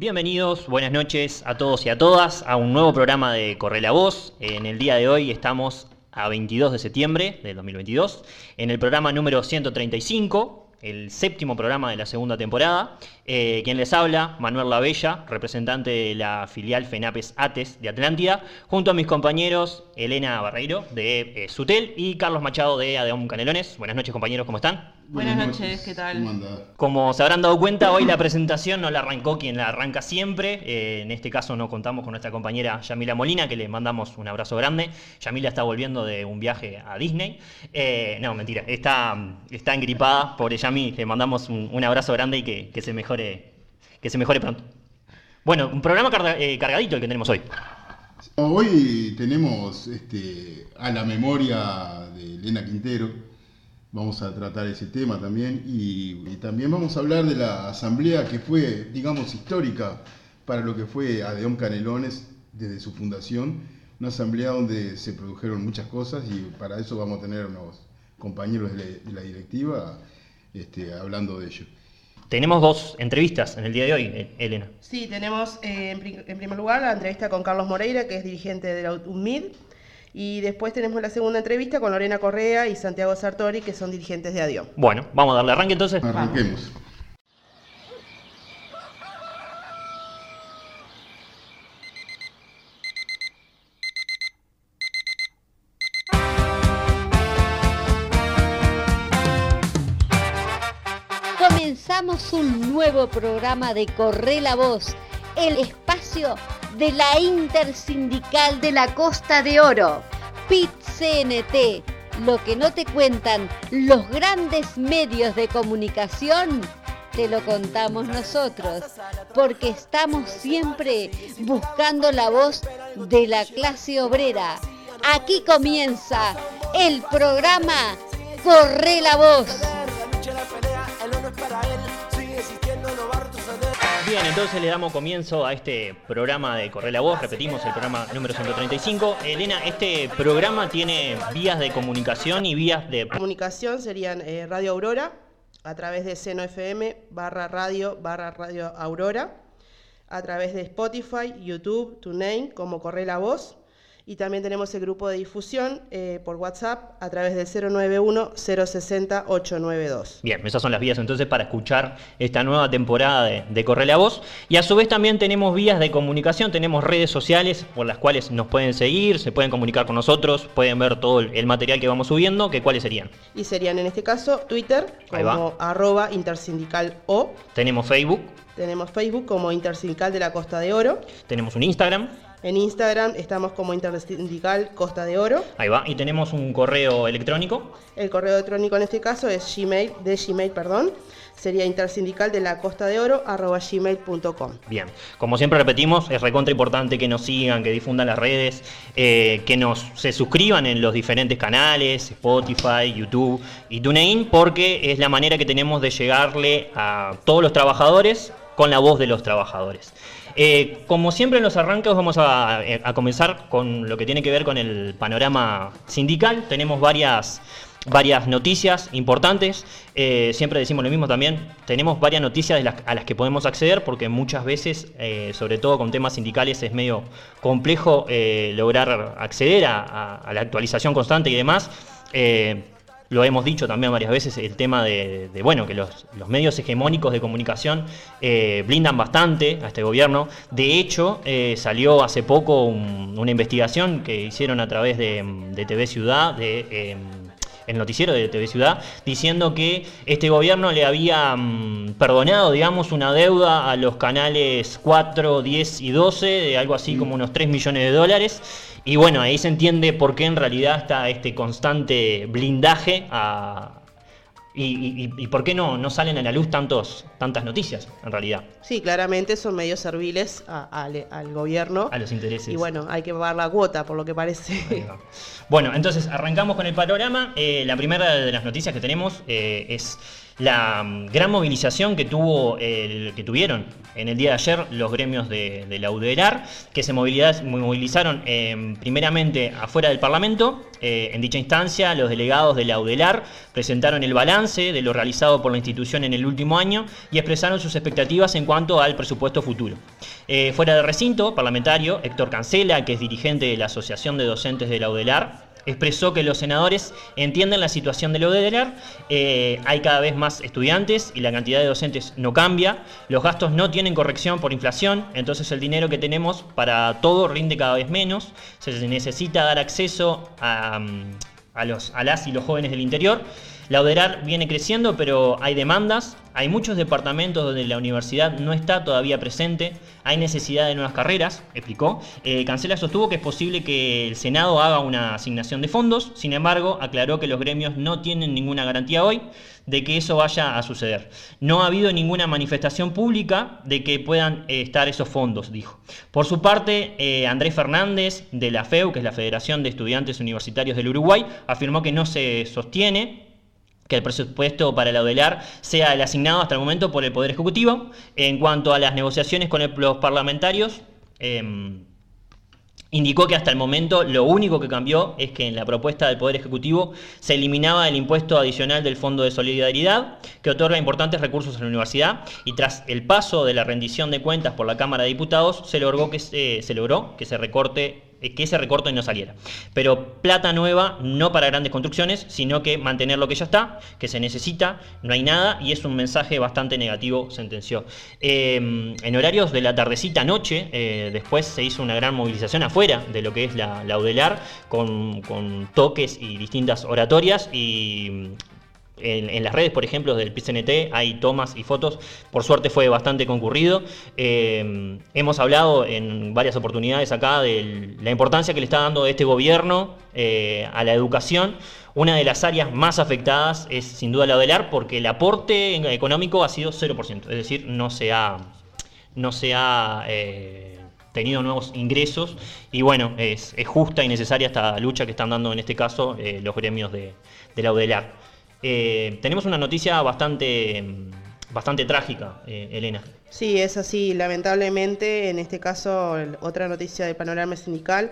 Bienvenidos, buenas noches a todos y a todas a un nuevo programa de Corre la Voz. En el día de hoy estamos a 22 de septiembre del 2022, en el programa número 135, el séptimo programa de la segunda temporada. Eh, quien les habla, Manuel Lavella, representante de la filial FENAPES ATES de Atlántida, junto a mis compañeros Elena Barreiro de eh, Sutel y Carlos Machado de Adeón Canelones. Buenas noches compañeros, ¿cómo están? Buenas, noches, ¿qué tal? Como se habrán dado cuenta, hoy la presentación no la arrancó quien la arranca siempre. Eh, en este caso no contamos con nuestra compañera Yamila Molina, que le mandamos un abrazo grande. Yamila está volviendo de un viaje a Disney. Eh, no, mentira, está, está engripada. Pobre Yami, le mandamos un, abrazo grande y que, se mejore, que se mejore pronto. Bueno, un programa eh, cargadito el que tenemos hoy. Hoy tenemos este, a la memoria de Elena Quintero, vamos a tratar ese tema también y, también vamos a hablar de la asamblea que fue, digamos, histórica para lo que fue Adeón Canelones desde su fundación, una asamblea donde se produjeron muchas cosas y para eso vamos a tener unos compañeros de la, directiva este, hablando de ello. Tenemos dos entrevistas en el día de hoy, Elena. Sí, tenemos eh, en, primer lugar la entrevista con Carlos Moreira, que es dirigente de la UNMID, y después tenemos la segunda entrevista con Lorena Correa y Santiago Sartori, que son dirigentes de ADIO. Bueno, vamos a darle arranque entonces. Arranquemos. Comenzamos un nuevo programa de Corre la Voz, el espacio de la Intersindical de la Costa de Oro, PIT-CNT, lo que no te cuentan los grandes medios de comunicación, te lo contamos nosotros, porque estamos siempre buscando la voz de la clase obrera. Aquí comienza el programa Corre la Voz. Bien, entonces le damos comienzo a este programa de Corre la Voz, repetimos el programa número 135. Elena, este programa tiene vías de comunicación y vías de... Comunicación serían eh, Radio Aurora, a través de Seno FM, barra radio, barra radio Aurora, a través de Spotify, YouTube, TuneIn, como Corre la Voz, y también tenemos el grupo de difusión eh, por WhatsApp a través del 091-060-892. Bien, esas son las vías entonces para escuchar esta nueva temporada de, de Corre la Voz. Y a su vez también tenemos vías de comunicación, tenemos redes sociales por las cuales nos pueden seguir, se pueden comunicar con nosotros, pueden ver todo el material que vamos subiendo, que cuáles serían. Y serían en este caso Twitter como arroba intersindical o. Tenemos Facebook. Tenemos Facebook como Intersindical de la Costa de Oro. Tenemos un Instagram. En Instagram estamos como Intersindical Costa de Oro. Ahí va. Y tenemos un correo electrónico. El correo electrónico en este caso es Gmail, de Gmail, perdón. Sería intersindical de la Costa de Oro arroba gmail.com. Bien, como siempre repetimos, es recontra importante que nos sigan, que difundan las redes, eh, que nos se suscriban en los diferentes canales, Spotify, YouTube y TuneIn, porque es la manera que tenemos de llegarle a todos los trabajadores con la voz de los trabajadores. Eh, como siempre en los arranques vamos eh, a, comenzar con lo que tiene que ver con el panorama sindical. Tenemos varias, varias noticias importantes. Eh, siempre decimos lo mismo también. Tenemos varias noticias a las que podemos acceder porque muchas veces, sobre todo con temas sindicales, es medio complejo lograr acceder a, la actualización constante y demás lo hemos dicho también varias veces, el tema de, bueno, que los, medios hegemónicos de comunicación eh, blindan bastante a este gobierno. De hecho, eh, salió hace poco una investigación que hicieron a través de, TV Ciudad, de, em, el noticiero de TV Ciudad, diciendo que este gobierno le había mm, perdonado, digamos, una deuda a los canales 4, 10 y 12 de algo así como unos 3 millones de dólares. Y bueno, ahí se entiende por qué en realidad está este constante blindaje y, por qué no, no salen a la luz tantos, tantas noticias, en realidad. Sí, claramente son medios serviles al gobierno. A los intereses. Y bueno, hay que pagar la cuota, por lo que parece. Bueno, entonces arrancamos con el panorama. Eh, la primera de las noticias que tenemos eh, es la mm, gran movilización que, tuvo el, que tuvieron en el día de ayer los gremios de, la UDELAR, que se movilizaron eh, primeramente afuera del Parlamento. Eh, en dicha instancia, los delegados de la UDELAR presentaron el balance de lo realizado por la institución en el último año y expresaron sus expectativas en cuanto al presupuesto futuro. Eh, fuera del recinto parlamentario, Héctor Cancela, que es dirigente de la Asociación de Docentes de la UDELAR, expresó que los senadores entienden la situación de lo de eh, hay cada vez más estudiantes y la cantidad de docentes no cambia, los gastos no tienen corrección por inflación, entonces el dinero que tenemos para todo rinde cada vez menos, se necesita dar acceso a, mm, los, a las y los jóvenes del interior. La UDERAR viene creciendo, pero hay demandas, hay muchos departamentos donde la universidad no está todavía presente, hay necesidad de nuevas carreras, explicó. Eh, Cancela sostuvo que es posible que el Senado haga una asignación de fondos, sin embargo, aclaró que los gremios no tienen ninguna garantía hoy de que eso vaya a suceder. No ha habido ninguna manifestación pública de que puedan eh, estar esos fondos, dijo. Por su parte, eh, Andrés Fernández de la FEU, que es la Federación de Estudiantes Universitarios del Uruguay, afirmó que no se sostiene que el presupuesto para la ODELAR sea el asignado hasta el momento por el Poder Ejecutivo. En cuanto a las negociaciones con los parlamentarios, em, indicó que hasta el momento lo único que cambió es que en la propuesta del Poder Ejecutivo se eliminaba el impuesto adicional del Fondo de Solidaridad, que otorga importantes recursos a la universidad, y tras el paso de la rendición de cuentas por la Cámara de Diputados, se logró que se logró que se recorte que ese recorte no saliera. Pero plata nueva, no para grandes construcciones, sino que mantener lo que ya está, que se necesita, no hay nada, y es un mensaje bastante negativo, sentenció. Em, en horarios de la tardecita noche, eh, después se hizo una gran movilización afuera de lo que es la, la UDELAR, con, con toques y distintas oratorias, y en, las redes, por ejemplo, del PCNT hay tomas y fotos. Por suerte fue bastante concurrido. Eh, hemos hablado en varias oportunidades acá de la importancia que le está dando este gobierno eh, a la educación. Una de las áreas más afectadas es sin duda la del porque el aporte económico ha sido 0%, es decir, no se ha, no se ha eh, tenido nuevos ingresos y bueno, es, justa y necesaria esta lucha que están dando en este caso los gremios de, de la UDELAR. Eh, tenemos una noticia bastante, bastante trágica, eh, Elena. Sí, es así. Lamentablemente, en este caso, otra noticia del panorama sindical.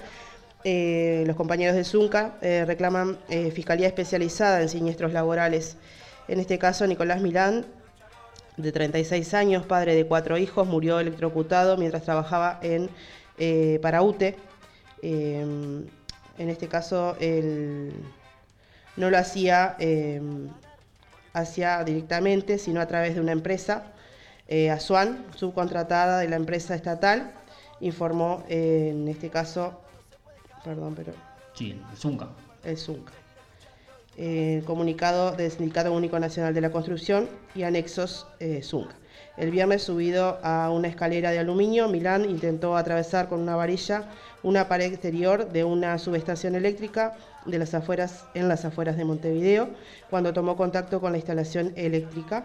Eh, los compañeros de Zunca reclaman fiscalía especializada en siniestros laborales. En este caso, Nicolás Milán, de 36 años, padre de cuatro hijos, murió electrocutado mientras trabajaba en Paraute. en este caso, el no lo hacía, eh, directamente, sino a través de una empresa, eh, Asuan, subcontratada de la empresa estatal, informó eh, en este caso, perdón, pero... Sí, el Zunca. El Zunca. El comunicado del Sindicato Único Nacional de la Construcción y anexos Zunca. El viernes, subido a una escalera de aluminio, Milán intentó atravesar con una varilla una pared exterior de una subestación eléctrica de las afueras, en las afueras de Montevideo, cuando tomó contacto con la instalación eléctrica.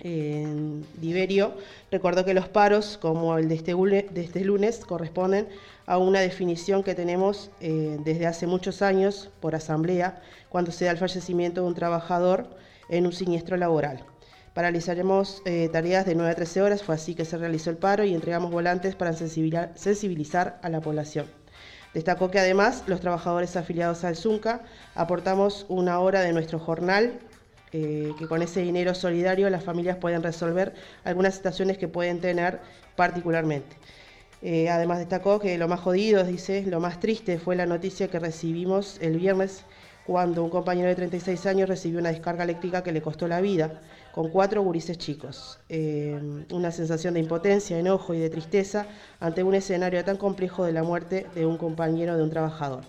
En Diverio recordó que los paros, como el de este, de este lunes, corresponden a una definición que tenemos eh, desde hace muchos años por asamblea, cuando se da el fallecimiento de un trabajador en un siniestro laboral. Paralizaremos eh, tareas de 9 a 13 horas, fue así que se realizó el paro y entregamos volantes para sensibilizar a la población. Destacó que además los trabajadores afiliados al ZUNCA aportamos una hora de nuestro jornal, eh, que con ese dinero solidario las familias pueden resolver algunas situaciones que pueden tener particularmente. Eh, además destacó que lo más jodido, dice, lo más triste fue la noticia que recibimos el viernes cuando un compañero de 36 años recibió una descarga eléctrica que le costó la vida con cuatro gurises chicos. Eh, una sensación de impotencia, enojo y de tristeza ante un escenario tan complejo de la muerte de un compañero de un trabajador.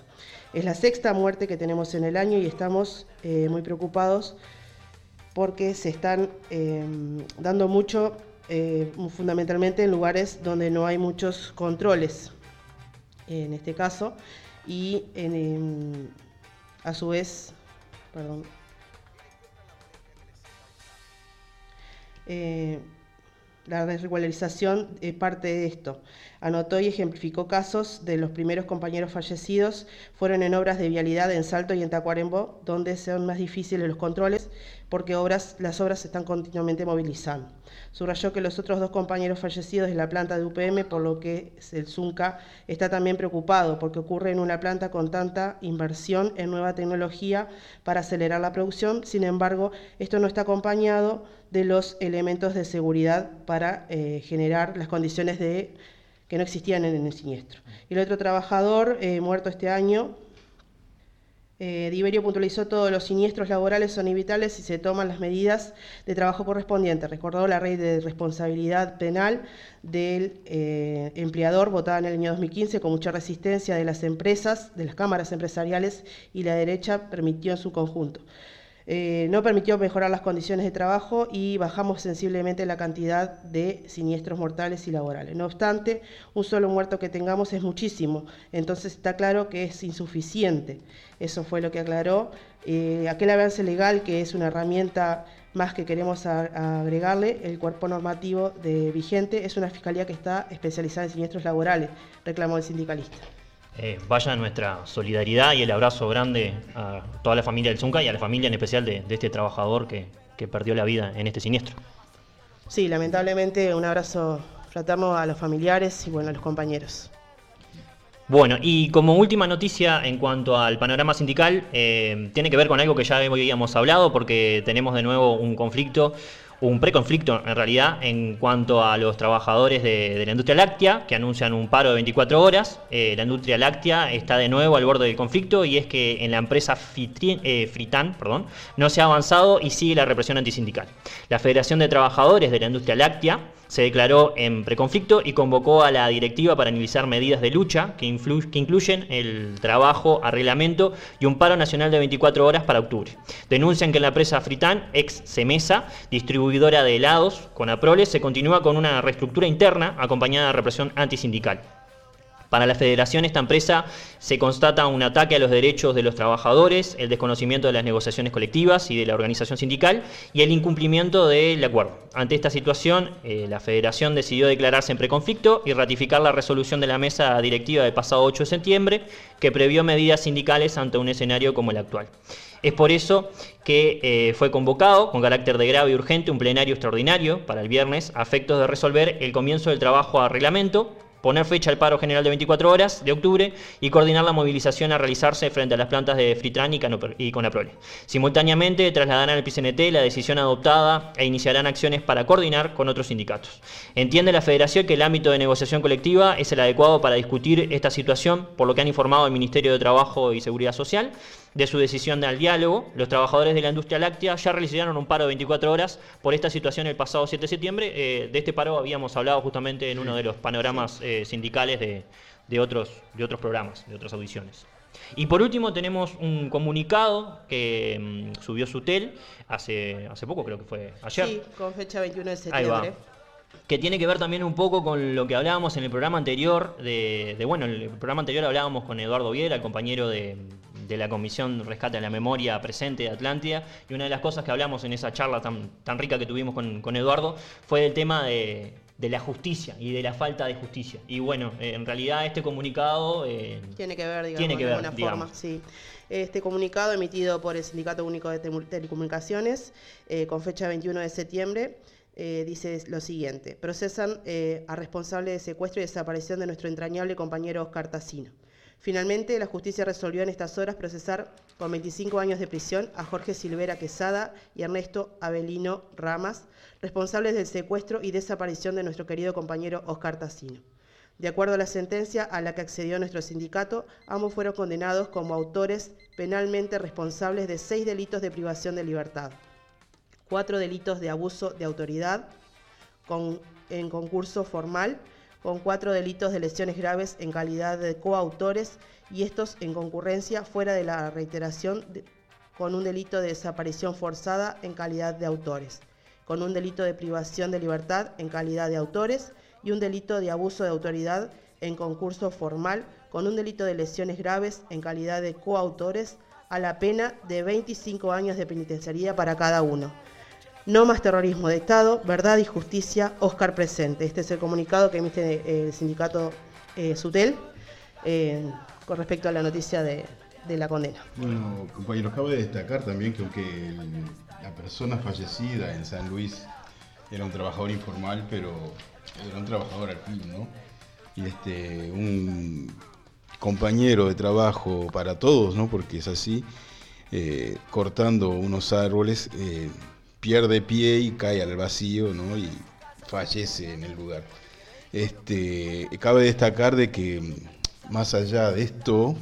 Es la sexta muerte que tenemos en el año y estamos eh, muy preocupados porque se están eh, dando mucho, fundamentalmente en lugares donde no hay muchos controles, en este caso, y a su vez, perdón, Eh, la desregularización es parte de esto. Anotó y ejemplificó casos de los primeros compañeros fallecidos, fueron en obras de vialidad en Salto y en Tacuarembó, donde son más difíciles los controles, porque las obras se están continuamente movilizando. Subrayó que los otros dos compañeros fallecidos de la planta de UPM, por lo que el ZUNCA está también preocupado, porque ocurre en una planta con tanta inversión en nueva tecnología para acelerar la producción, sin embargo, esto no está acompañado de los elementos de seguridad para eh, generar las condiciones de que no existían en el siniestro. Y el otro trabajador eh, muerto este año eh, Diverio puntualizó todos los siniestros laborales son evitables si se toman las medidas de trabajo correspondientes. Recordó la ley de responsabilidad penal del eh, empleador votada en el año 2015 con mucha resistencia de las empresas, de las cámaras empresariales y la derecha permitió en su conjunto. Eh, no permitió mejorar las condiciones de trabajo y bajamos sensiblemente la cantidad de siniestros mortales y laborales. No obstante, un solo muerto que tengamos es muchísimo, entonces está claro que es insuficiente. Eso fue lo que aclaró. Eh, aquel avance legal, que es una herramienta más que queremos agregarle, el cuerpo normativo de vigente es una fiscalía que está especializada en siniestros laborales, reclamó el sindicalista. Eh, vaya nuestra solidaridad y el abrazo grande a toda la familia del Zunca y a la familia en especial de, este trabajador que, que, perdió la vida en este siniestro. Sí, lamentablemente un abrazo fraterno a los familiares y bueno, a los compañeros. Bueno, y como última noticia en cuanto al panorama sindical, eh, tiene que ver con algo que ya habíamos hablado, porque tenemos de nuevo un conflicto, un preconflicto en realidad, en cuanto a los trabajadores de, la industria láctea, que anuncian un paro de 24 horas. Eh, la industria láctea está de nuevo al borde del conflicto y es que en la empresa eh, Fritan perdón, no se ha avanzado y sigue la represión antisindical. La Federación de Trabajadores de la Industria Láctea se declaró en preconflicto y convocó a la directiva para analizar medidas de lucha que, que, incluyen el trabajo, arreglamento y un paro nacional de 24 horas para octubre. Denuncian que en la empresa Fritán, ex Semesa, distribuidora de helados con Aproles, se continúa con una reestructura interna acompañada de represión antisindical. Para la federación, esta empresa se constata un ataque a los derechos de los trabajadores, el desconocimiento de las negociaciones colectivas y de la organización sindical y el incumplimiento del acuerdo. Ante esta situación, eh, la federación decidió declararse en preconflicto y ratificar la resolución de la mesa directiva del pasado 8 de septiembre que previó medidas sindicales ante un escenario como el actual. Es por eso que eh, fue convocado con carácter de grave y urgente un plenario extraordinario para el viernes a efectos de resolver el comienzo del trabajo a reglamento poner fecha al paro general de 24 horas de octubre y coordinar la movilización a realizarse frente a las plantas de Fritran y Conaprole. Simultáneamente trasladarán al PCNT la decisión adoptada e iniciarán acciones para coordinar con otros sindicatos. Entiende la Federación que el ámbito de negociación colectiva es el adecuado para discutir esta situación, por lo que han informado el Ministerio de Trabajo y Seguridad Social de su decisión al diálogo, los trabajadores de la industria láctea ya realizaron un paro de 24 horas por esta situación el pasado 7 de septiembre. Eh, de este paro habíamos hablado justamente en uno de los panoramas eh, sindicales de, otros, de otros programas, de otras audiciones. Y por último tenemos un comunicado que mm, subió Sutel hace, hace poco, creo que fue ayer. Sí, con fecha 21 de septiembre que tiene que ver también un poco con lo que hablábamos en el programa anterior, de, bueno, en el programa anterior hablábamos con Eduardo Viera, el compañero de, la Comisión Rescate a la Memoria Presente de Atlántida, y una de las cosas que hablamos en esa charla tan, tan rica que tuvimos con, Eduardo fue el tema de, la justicia y de la falta de justicia. Y bueno, eh, en realidad este comunicado... Eh, tiene que ver, digamos, de alguna forma, sí. Este comunicado emitido por el Sindicato Único de Telecomunicaciones eh, con fecha 21 de septiembre eh, dice lo siguiente, procesan a responsable de secuestro y desaparición de nuestro entrañable compañero Oscar Tassino. Finalmente, la justicia resolvió en estas horas procesar con 25 años de prisión a Jorge Silvera Quesada y Ernesto Avelino Ramas, responsables del secuestro y desaparición de nuestro querido compañero Oscar Tassino. De acuerdo a la sentencia a la que accedió nuestro sindicato, ambos fueron condenados como autores penalmente responsables de seis delitos de privación de libertad cuatro delitos de abuso de autoridad en concurso formal, con cuatro delitos de lesiones graves en calidad de coautores y estos en concurrencia fuera de la reiteración con un delito de desaparición forzada en calidad de autores, con un delito de privación de libertad en calidad de autores y un delito de abuso de autoridad en concurso formal con un delito de lesiones graves en calidad de coautores a la pena de 25 años de penitenciaría para cada uno. No más terrorismo de Estado, verdad y justicia, Oscar presente. Este es el comunicado que emite eh, el sindicato eh, SUTEL eh, con respecto a la noticia de, la condena. Bueno, compañeros, cabe destacar también que aunque la persona fallecida en San Luis era un trabajador informal, pero era un trabajador al fin, ¿no? Y este, un compañero de trabajo para todos, ¿no? Porque es así, cortando unos árboles, pierde pie y cae al vacío, ¿no? Y fallece en el lugar. Este, cabe destacar de que más allá de esto,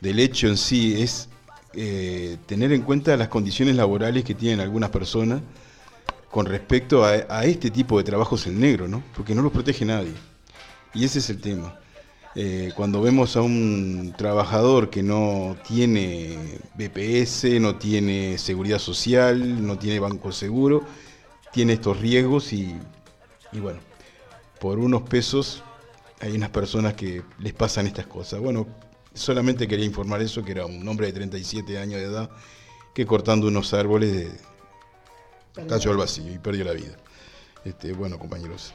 del hecho en sí, es eh, tener en cuenta las condiciones laborales que tienen algunas personas con respecto a, este tipo de trabajos en negro, ¿no? Porque no los protege nadie. Y ese es el tema. Eh, cuando vemos a un trabajador que no tiene BPS, no tiene seguridad social, no tiene banco seguro, tiene estos riesgos y, y bueno, por unos pesos hay unas personas que les pasan estas cosas. Bueno, solamente quería informar eso, que era un hombre de 37 años de edad que cortando unos árboles cayó al vacío y perdió la vida. Este, bueno, compañeros.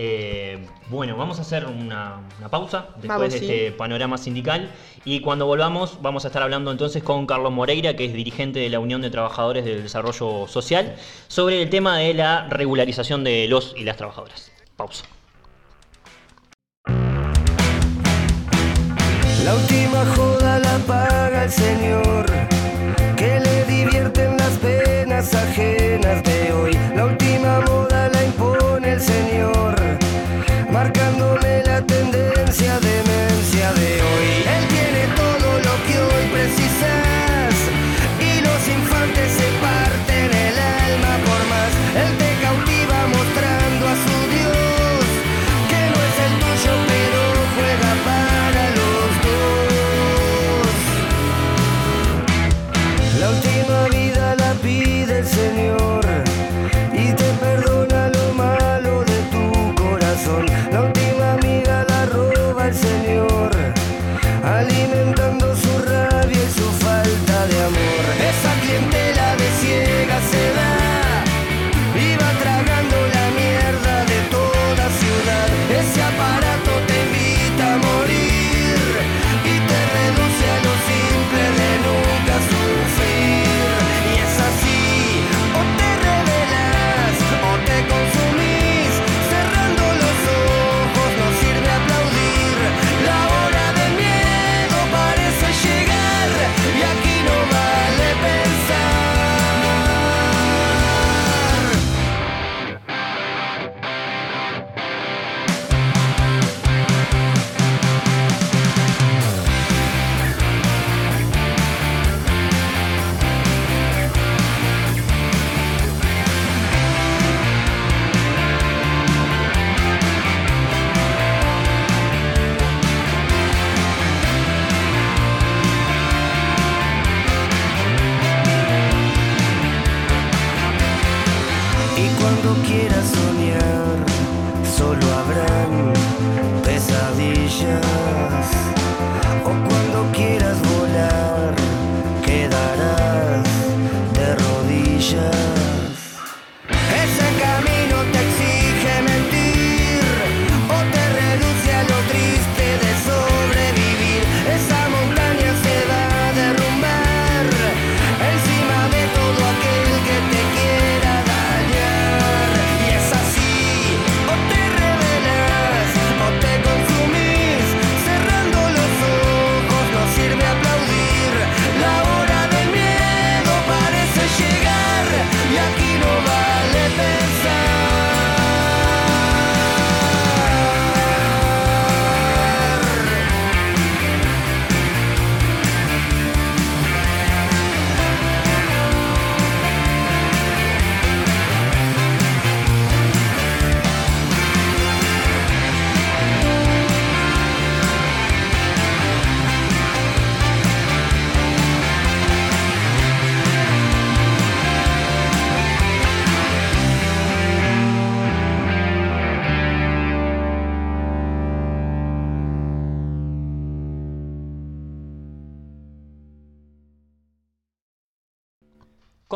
Eh, bueno, vamos a hacer una, pausa después de este panorama sindical y cuando volvamos vamos a estar hablando entonces con Carlos Moreira, que es dirigente de la Unión de Trabajadores del Desarrollo Social, sobre el tema de la regularización de los y las trabajadoras. Pausa. La última joda la paga el Señor, que le divierten las penas ajenas de hoy. La última moda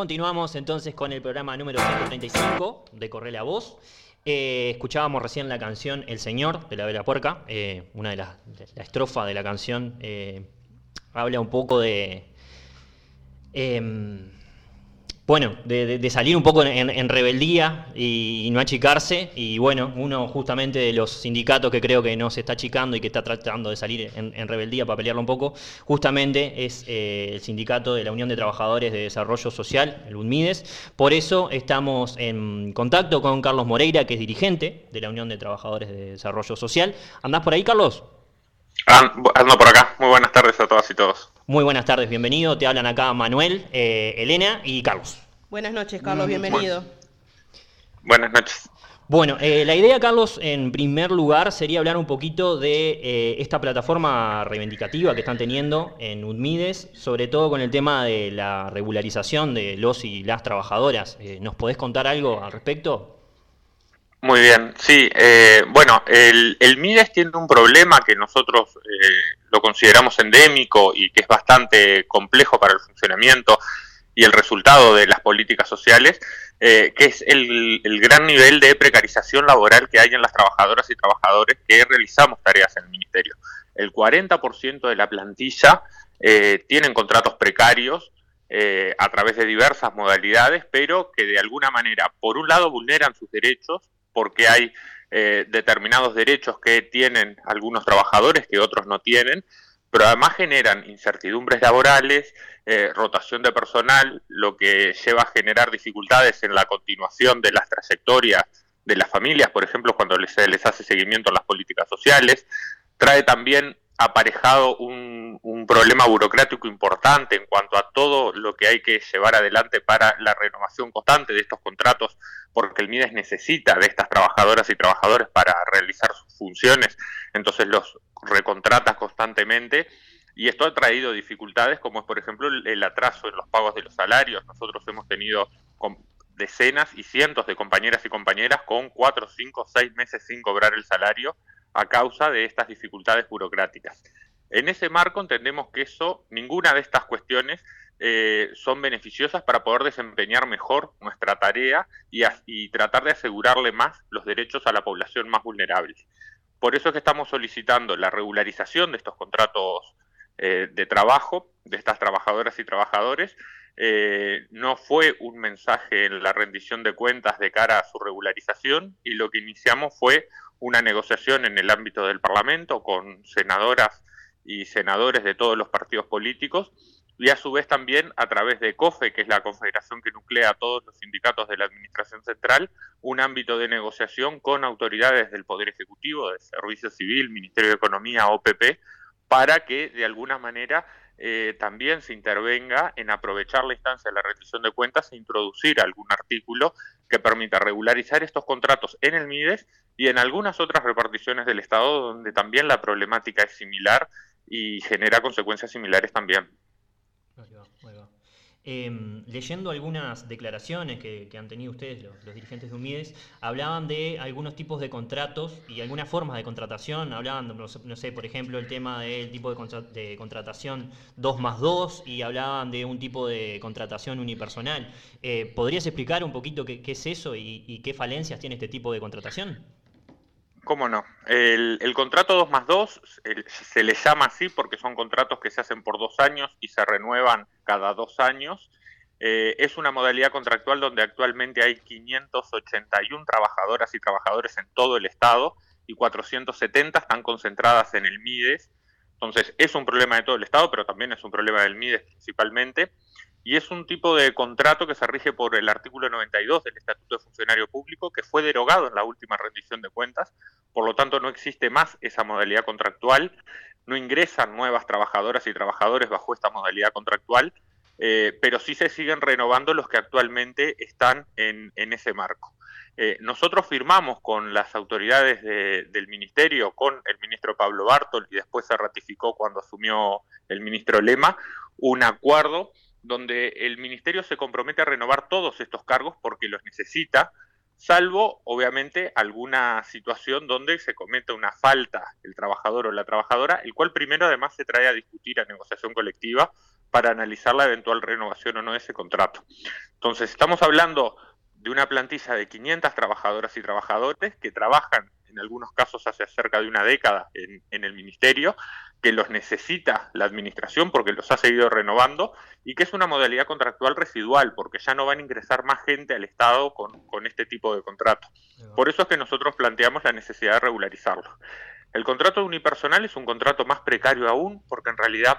Continuamos entonces con el programa número 135 de Corre la Voz. Eh, escuchábamos recién la canción El Señor de la Vela Puerca. eh, una de las la de la canción eh, habla un poco de. Bueno, de, salir un poco en, rebeldía y, no achicarse. Y bueno, uno justamente de los sindicatos que creo que no se está achicando y que está tratando de salir en, rebeldía para pelearlo un poco, justamente es eh, el sindicato de la Unión de Trabajadores de Desarrollo Social, el UNMIDES. Por eso estamos en contacto con Carlos Moreira, que es dirigente de la Unión de Trabajadores de Desarrollo Social. ¿Andás por ahí, Carlos? Ando por acá. Muy buenas tardes a todas y todos. Muy buenas tardes, bienvenido. Te hablan acá Manuel, eh, Elena y Carlos. Buenas noches, Carlos, bienvenido. Buenas noches. Bueno, eh, la idea, Carlos, en primer lugar, sería hablar un poquito de eh, esta plataforma reivindicativa que están teniendo en UNMIDES, sobre todo con el tema de la regularización de los y las trabajadoras. ¿Nos podés contar algo al respecto? Muy bien, sí. bueno, el, el, MIDES tiene un problema que nosotros lo consideramos endémico y que es bastante complejo para el funcionamiento y el resultado de las políticas sociales, eh, que es el, gran nivel de precarización laboral que hay en las trabajadoras y trabajadores que realizamos tareas en el Ministerio. El 40% de la plantilla eh, tienen contratos precarios eh, a través de diversas modalidades, pero que de alguna manera, por un lado, vulneran sus derechos, porque hay determinados derechos que tienen algunos trabajadores que otros no tienen, pero además generan incertidumbres laborales, eh, rotación de personal, lo que lleva a generar dificultades en la continuación de las trayectorias de las familias, por ejemplo, cuando les, les hace seguimiento a las políticas sociales, trae también aparejado un, problema burocrático importante en cuanto a todo lo que hay que llevar adelante para la renovación constante de estos contratos, porque el MIDES necesita de estas trabajadoras y trabajadores para realizar sus funciones, entonces los recontratas constantemente y esto ha traído dificultades como es por ejemplo el, atraso en los pagos de los salarios. Nosotros hemos tenido decenas y cientos de compañeras y compañeras con cuatro, cinco, seis meses sin cobrar el salario a causa de estas dificultades burocráticas. En ese marco entendemos que eso, ninguna de estas cuestiones eh, son beneficiosas para poder desempeñar mejor nuestra tarea y, tratar de asegurarle más los derechos a la población más vulnerable. Por eso es que estamos solicitando la regularización de estos contratos eh, de trabajo de estas trabajadoras y trabajadores. Eh, no fue un mensaje en la rendición de cuentas de cara a su regularización y lo que iniciamos fue una negociación en el ámbito del Parlamento con senadoras y senadores de todos los partidos políticos y a su vez también a través de COFE, que es la confederación que nuclea a todos los sindicatos de la Administración Central, un ámbito de negociación con autoridades del Poder Ejecutivo, de Servicio Civil, Ministerio de Economía, OPP, para que de alguna manera eh, también se intervenga en aprovechar la instancia de la rendición de cuentas e introducir algún artículo que permita regularizar estos contratos en el MIDES y en algunas otras reparticiones del Estado donde también la problemática es similar y genera consecuencias similares también. Em, leyendo algunas declaraciones que, han tenido ustedes, los, dirigentes de UMIDES, hablaban de algunos tipos de contratos y algunas formas de contratación. Hablaban, no sé, por ejemplo, el tema del tipo de, contratación 2 más 2 y hablaban de un tipo de contratación unipersonal. Eh, ¿Podrías explicar un poquito qué, es eso y, qué falencias tiene este tipo de contratación? ¿Cómo no? El, contrato 2 más 2 se le llama así porque son contratos que se hacen por dos años y se renuevan cada dos años. Eh, es una modalidad contractual donde actualmente hay 581 trabajadoras y trabajadores en todo el estado y 470 están concentradas en el MIDES. Entonces es un problema de todo el estado, pero también es un problema del MIDES principalmente y es un tipo de contrato que se rige por el artículo 92 del Estatuto de Funcionario Público, que fue derogado en la última rendición de cuentas, por lo tanto no existe más esa modalidad contractual, no ingresan nuevas trabajadoras y trabajadores bajo esta modalidad contractual, eh, pero sí se siguen renovando los que actualmente están en, ese marco. Eh, nosotros firmamos con las autoridades del ministerio, con el ministro Pablo Bartol, y después se ratificó cuando asumió el ministro Lema, un acuerdo donde el ministerio se compromete a renovar todos estos cargos porque los necesita, salvo obviamente alguna situación donde se cometa una falta el trabajador o la trabajadora, el cual primero además se trae a discutir a negociación colectiva para analizar la eventual renovación o no de ese contrato. Entonces, estamos hablando de una plantilla de 500 trabajadoras y trabajadores que trabajan en algunos casos hace cerca de una década en, en el ministerio, que los necesita la administración porque los ha seguido renovando y que es una modalidad contractual residual porque ya no van a ingresar más gente al Estado con, con este tipo de contrato. Por eso es que nosotros planteamos la necesidad de regularizarlo. El contrato unipersonal es un contrato más precario aún porque en realidad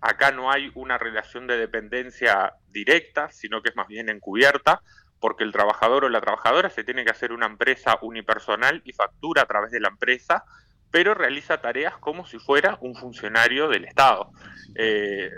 acá no hay una relación de dependencia directa, sino que es más bien encubierta, porque el trabajador o la trabajadora se tiene que hacer una empresa unipersonal y factura a través de la empresa, pero realiza tareas como si fuera un funcionario del Estado. Eh,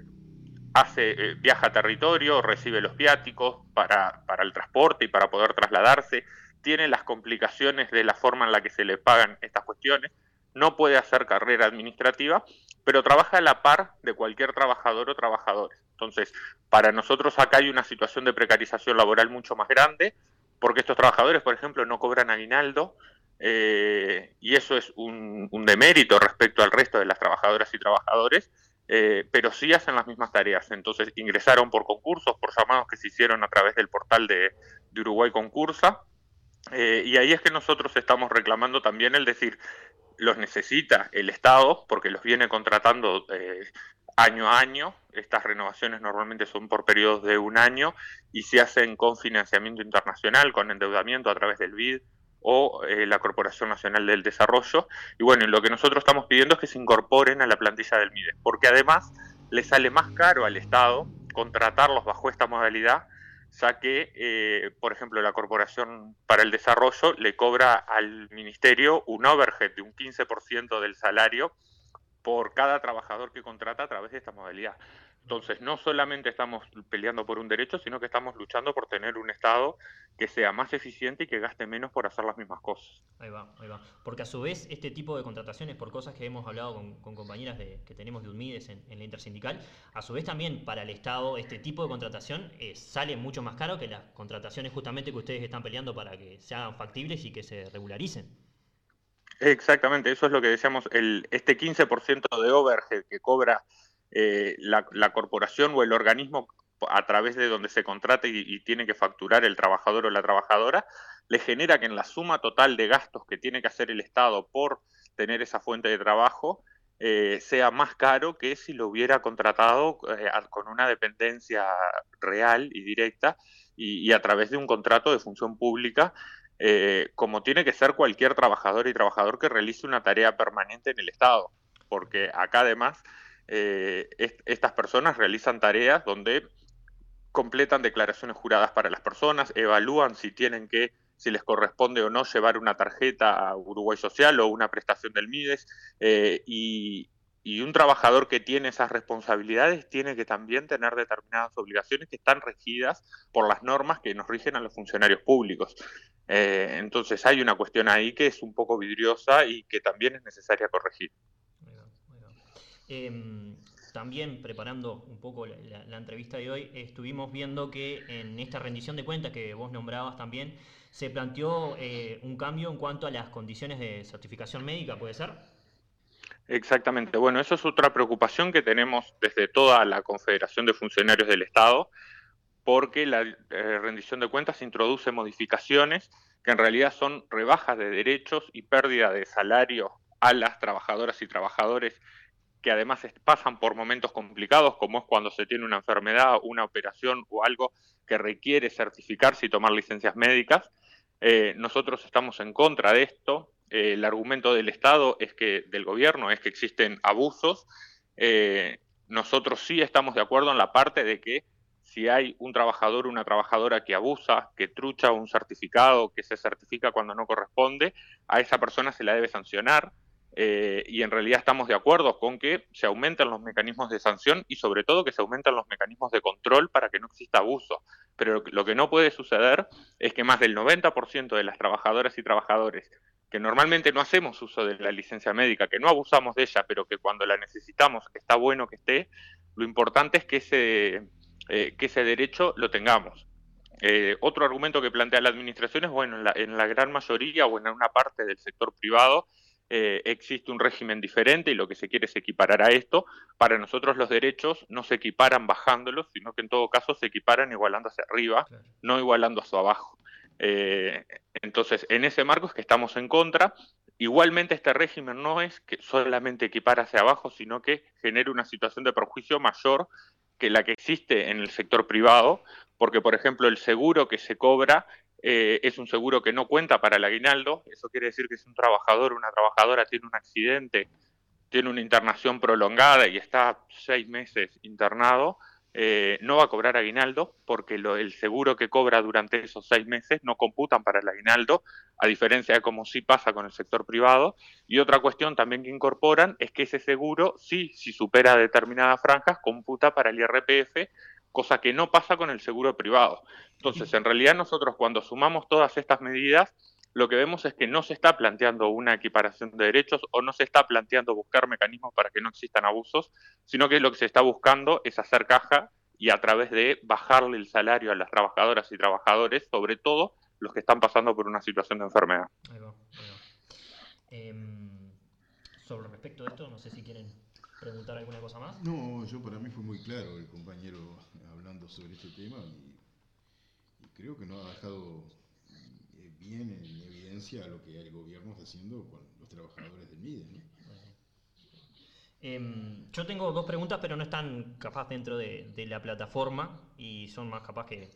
hace, eh, viaja a territorio, recibe los viáticos para, para el transporte y para poder trasladarse, tiene las complicaciones de la forma en la que se le pagan estas cuestiones, no puede hacer carrera administrativa, pero trabaja a la par de cualquier trabajador o trabajadores. Entonces, para nosotros acá hay una situación de precarización laboral mucho más grande, porque estos trabajadores, por ejemplo, no cobran aguinaldo, eh, y eso es un, demérito respecto al resto de las trabajadoras y trabajadores, eh, pero sí hacen las mismas tareas. Entonces, ingresaron por concursos, por llamados que se hicieron a través del portal de, Uruguay Concursa, eh, y ahí es que nosotros estamos reclamando también el decir, los necesita el Estado porque los viene contratando eh, año a año. Estas renovaciones normalmente son por periodos de un año y se hacen con financiamiento internacional, con endeudamiento a través del BID o eh, la Corporación Nacional del Desarrollo. Y bueno, lo que nosotros estamos pidiendo es que se incorporen a la plantilla del MIDES, porque además le sale más caro al Estado contratarlos bajo esta modalidad ya que, eh, por ejemplo, la Corporación para el Desarrollo le cobra al Ministerio un overhead de un 15% del salario por cada trabajador que contrata a través de esta modalidad. Entonces, no solamente estamos peleando por un derecho, sino que estamos luchando por tener un Estado que sea más eficiente y que gaste menos por hacer las mismas cosas. Ahí va, ahí va. Porque a su vez, este tipo de contrataciones, por cosas que hemos hablado con, compañeras de, que tenemos de UNMIDES en, la intersindical, a su vez también para el Estado este tipo de contratación eh, sale mucho más caro que las contrataciones justamente que ustedes están peleando para que sean factibles y que se regularicen. Exactamente, eso es lo que decíamos, el, este 15% de overhead que cobra eh, la, corporación o el organismo a través de donde se contrata y, tiene que facturar el trabajador o la trabajadora, le genera que en la suma total de gastos que tiene que hacer el Estado por tener esa fuente de trabajo, eh, sea más caro que si lo hubiera contratado eh, con una dependencia real y directa y, a través de un contrato de función pública, como tiene que ser cualquier trabajador y trabajador que realice una tarea permanente en el Estado. Porque acá además eh, estas personas realizan tareas donde completan declaraciones juradas para las personas, evalúan si tienen que, si les corresponde o no llevar una tarjeta a Uruguay Social o una prestación del MIDES, eh, y, un trabajador que tiene esas responsabilidades tiene que también tener determinadas obligaciones que están regidas por las normas que nos rigen a los funcionarios públicos. Eh, entonces hay una cuestión ahí que es un poco vidriosa y que también es necesaria corregir. Em, también preparando un poco la, entrevista de hoy, estuvimos viendo que en esta rendición de cuentas que vos nombrabas también, se planteó eh, un cambio en cuanto a las condiciones de certificación médica, ¿puede ser? Exactamente. Bueno, eso es otra preocupación que tenemos desde toda la Confederación de Funcionarios del Estado, porque la eh, rendición de cuentas introduce modificaciones que en realidad son rebajas de derechos y pérdida de salario a las trabajadoras y trabajadores que además pasan por momentos complicados, como es cuando se tiene una enfermedad, una operación o algo que requiere certificarse y tomar licencias médicas. Eh, nosotros estamos en contra de esto. Eh, el argumento del Estado es que, del gobierno, es que existen abusos. Eh, nosotros sí estamos de acuerdo en la parte de que si hay un trabajador o una trabajadora que abusa, que trucha un certificado, que se certifica cuando no corresponde, a esa persona se la debe sancionar. Eh, y en realidad estamos de acuerdo con que se aumenten los mecanismos de sanción y sobre todo que se aumenten los mecanismos de control para que no exista abuso. Pero lo que no puede suceder es que más del 90% de las trabajadoras y trabajadores que normalmente no hacemos uso de la licencia médica, que no abusamos de ella, pero que cuando la necesitamos está bueno que esté, lo importante es que ese, eh, que ese derecho lo tengamos. Eh, otro argumento que plantea la Administración es, bueno, en la, en la gran mayoría o en una parte del sector privado, eh, existe un régimen diferente y lo que se quiere es equiparar a esto. Para nosotros los derechos no se equiparan bajándolos, sino que en todo caso se equiparan igualando hacia arriba, no igualando hacia abajo. Eh, entonces, en ese marco es que estamos en contra. igualmente este régimen no es que solamente equipar hacia abajo, sino que genera una situación de perjuicio mayor que la que existe en el sector privado, porque por ejemplo el seguro que se cobra eh, es un seguro que no cuenta para el aguinaldo, eso quiere decir que si un trabajador o una trabajadora tiene un accidente, tiene una internación prolongada y está seis meses internado, eh, no va a cobrar aguinaldo porque el seguro que cobra durante esos seis meses no computan para el aguinaldo, a diferencia de como sí pasa con el sector privado. Y otra cuestión también que incorporan es que ese seguro, sí, si supera determinadas franjas, computa para el IRPF, cosa que no pasa con el seguro privado. Entonces, en realidad nosotros cuando sumamos todas estas medidas, lo que vemos es que no se está planteando una equiparación de derechos o no se está planteando buscar mecanismos para que no existan abusos, sino que lo que se está buscando es hacer caja y a través de bajarle el salario a las trabajadoras y trabajadores, sobre todo los que están pasando por una situación de enfermedad. Em, sobre respecto a esto, no sé si quieren preguntar alguna cosa más. No, yo para mí fue muy claro el compañero hablando sobre este tema y, creo que no ha dejado eh, bien en evidencia lo que el gobierno está haciendo con los trabajadores del MIDE. Em, yo tengo dos preguntas, pero no están capaz dentro de, la plataforma y son más capaz que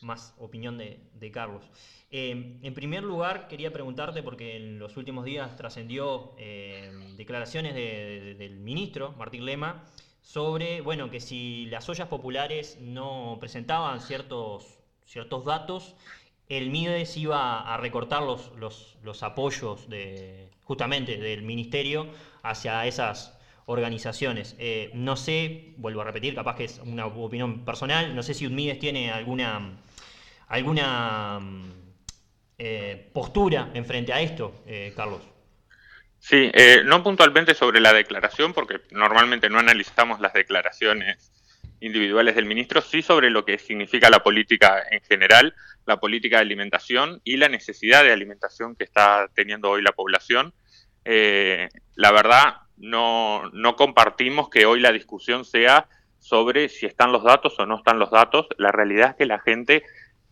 más opinión de, Carlos. Em, en primer lugar, quería preguntarte, porque en los últimos días trascendió em, declaraciones del ministro, Martín Lema, sobre, bueno, que si las ollas populares no presentaban ciertos, ciertos datos, el MIDES iba a recortar los, los, los apoyos de, justamente del ministerio hacia esas organizaciones. Eh, no sé, vuelvo a repetir, capaz que es una opinión personal, no sé si UNMIDES tiene alguna, alguna eh, postura en frente a esto, eh, Carlos. Sí, no puntualmente sobre la declaración, porque normalmente no analizamos las declaraciones individuales del ministro, sí sobre lo que significa la política en general, la política de alimentación y la necesidad de alimentación que está teniendo hoy la población. la verdad, no, no compartimos que hoy la discusión sea sobre si están los datos o no están los datos. La realidad es que la gente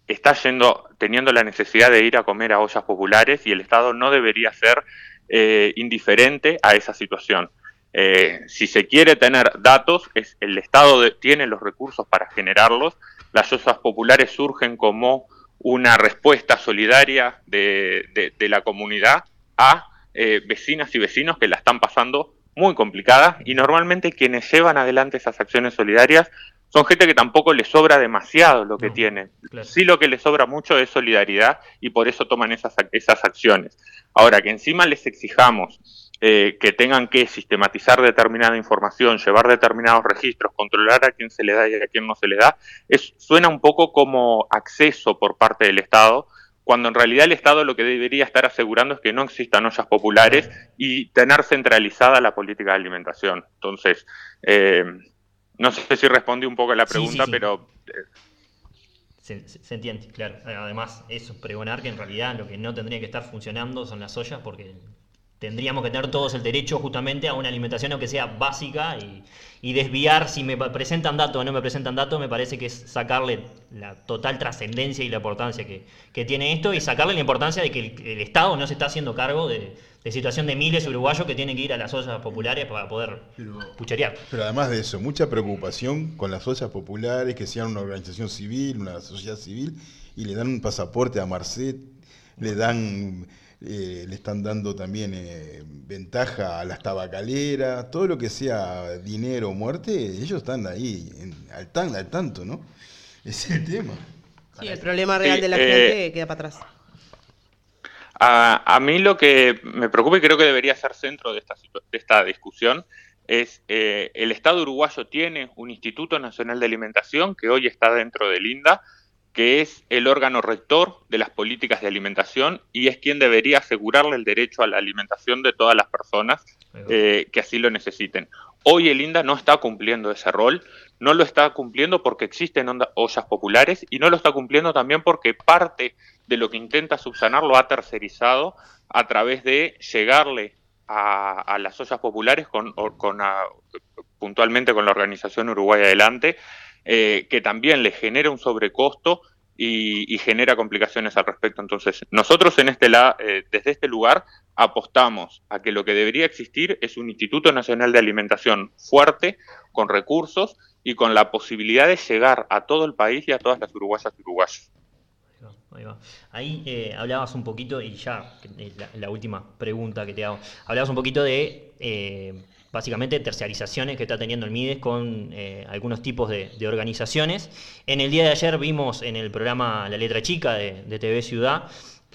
está yendo, teniendo la necesidad de ir a comer a ollas populares y el Estado no debería ser eh, indiferente a esa situación. Eh, si se quiere tener datos, es, el Estado tiene los recursos para generarlos. Las ollas populares surgen como una respuesta solidaria de, de la comunidad a eh, vecinas y vecinos que la están pasando muy complicada y normalmente quienes llevan adelante esas acciones solidarias son gente que tampoco les sobra demasiado lo que tienen. Sí lo que les sobra mucho es solidaridad y por eso toman esas, esas acciones. Ahora, que encima les exijamos eh, que tengan que sistematizar determinada información, llevar determinados registros, controlar a quién se le da y a quién no se le da, es, suena un poco como acceso por parte del Estado cuando en realidad el Estado lo que debería estar asegurando es que no existan ollas populares y tener centralizada la política de alimentación. Entonces, eh, no sé si respondí un poco a la pregunta, pero... Eh, se, se, entiende, claro. Además, eso, pregonar que en realidad lo que no tendría que estar funcionando son las ollas porque tendríamos que tener todos el derecho justamente a una alimentación que sea básica y, desviar. Si me presentan datos o no me presentan datos, me parece que es sacarle la total trascendencia y la importancia que, tiene esto y sacarle la importancia de que el, Estado no se está haciendo cargo de, situación de miles de uruguayos que tienen que ir a las ollas populares para poder pero, Pero además de eso, mucha preocupación con las ollas populares, que sean una organización civil, una sociedad civil, y le dan un pasaporte a Marcet, le dan eh, le están dando también eh, ventaja a las tabacaleras, todo lo que sea dinero o muerte, ellos están ahí al, tan, al tanto, ¿no? Es el tema. Sí, el problema real de la gente eh, queda para atrás. A, mí lo que me preocupa y creo que debería ser centro de esta, de esta discusión es el Estado uruguayo tiene un Instituto Nacional de Alimentación que hoy está dentro del INDA, que es el órgano rector de las políticas de alimentación y es quien debería asegurarle el derecho a la alimentación de todas las personas eh, que así lo necesiten. Hoy el INDA no está cumpliendo ese rol, no lo está cumpliendo porque existen ollas populares y no lo está cumpliendo también porque parte de lo que intenta subsanar lo ha tercerizado a través de llegarle a, las ollas populares con, con puntualmente con la organización Uruguay Adelante, eh, que también le genera un sobrecosto y, genera complicaciones al respecto. Entonces, nosotros en este la, eh, desde este lugar apostamos a que lo que debería existir es un Instituto Nacional de Alimentación fuerte, con recursos y con la posibilidad de llegar a todo el país y a todas las uruguayas y uruguayos. Ahí, eh, hablabas un poquito, y ya la, última pregunta que te hago, hablabas un poquito de eh, básicamente terciarizaciones que está teniendo el MIDES con eh, algunos tipos de, organizaciones. En el día de ayer vimos en el programa La Letra Chica de, TV Ciudad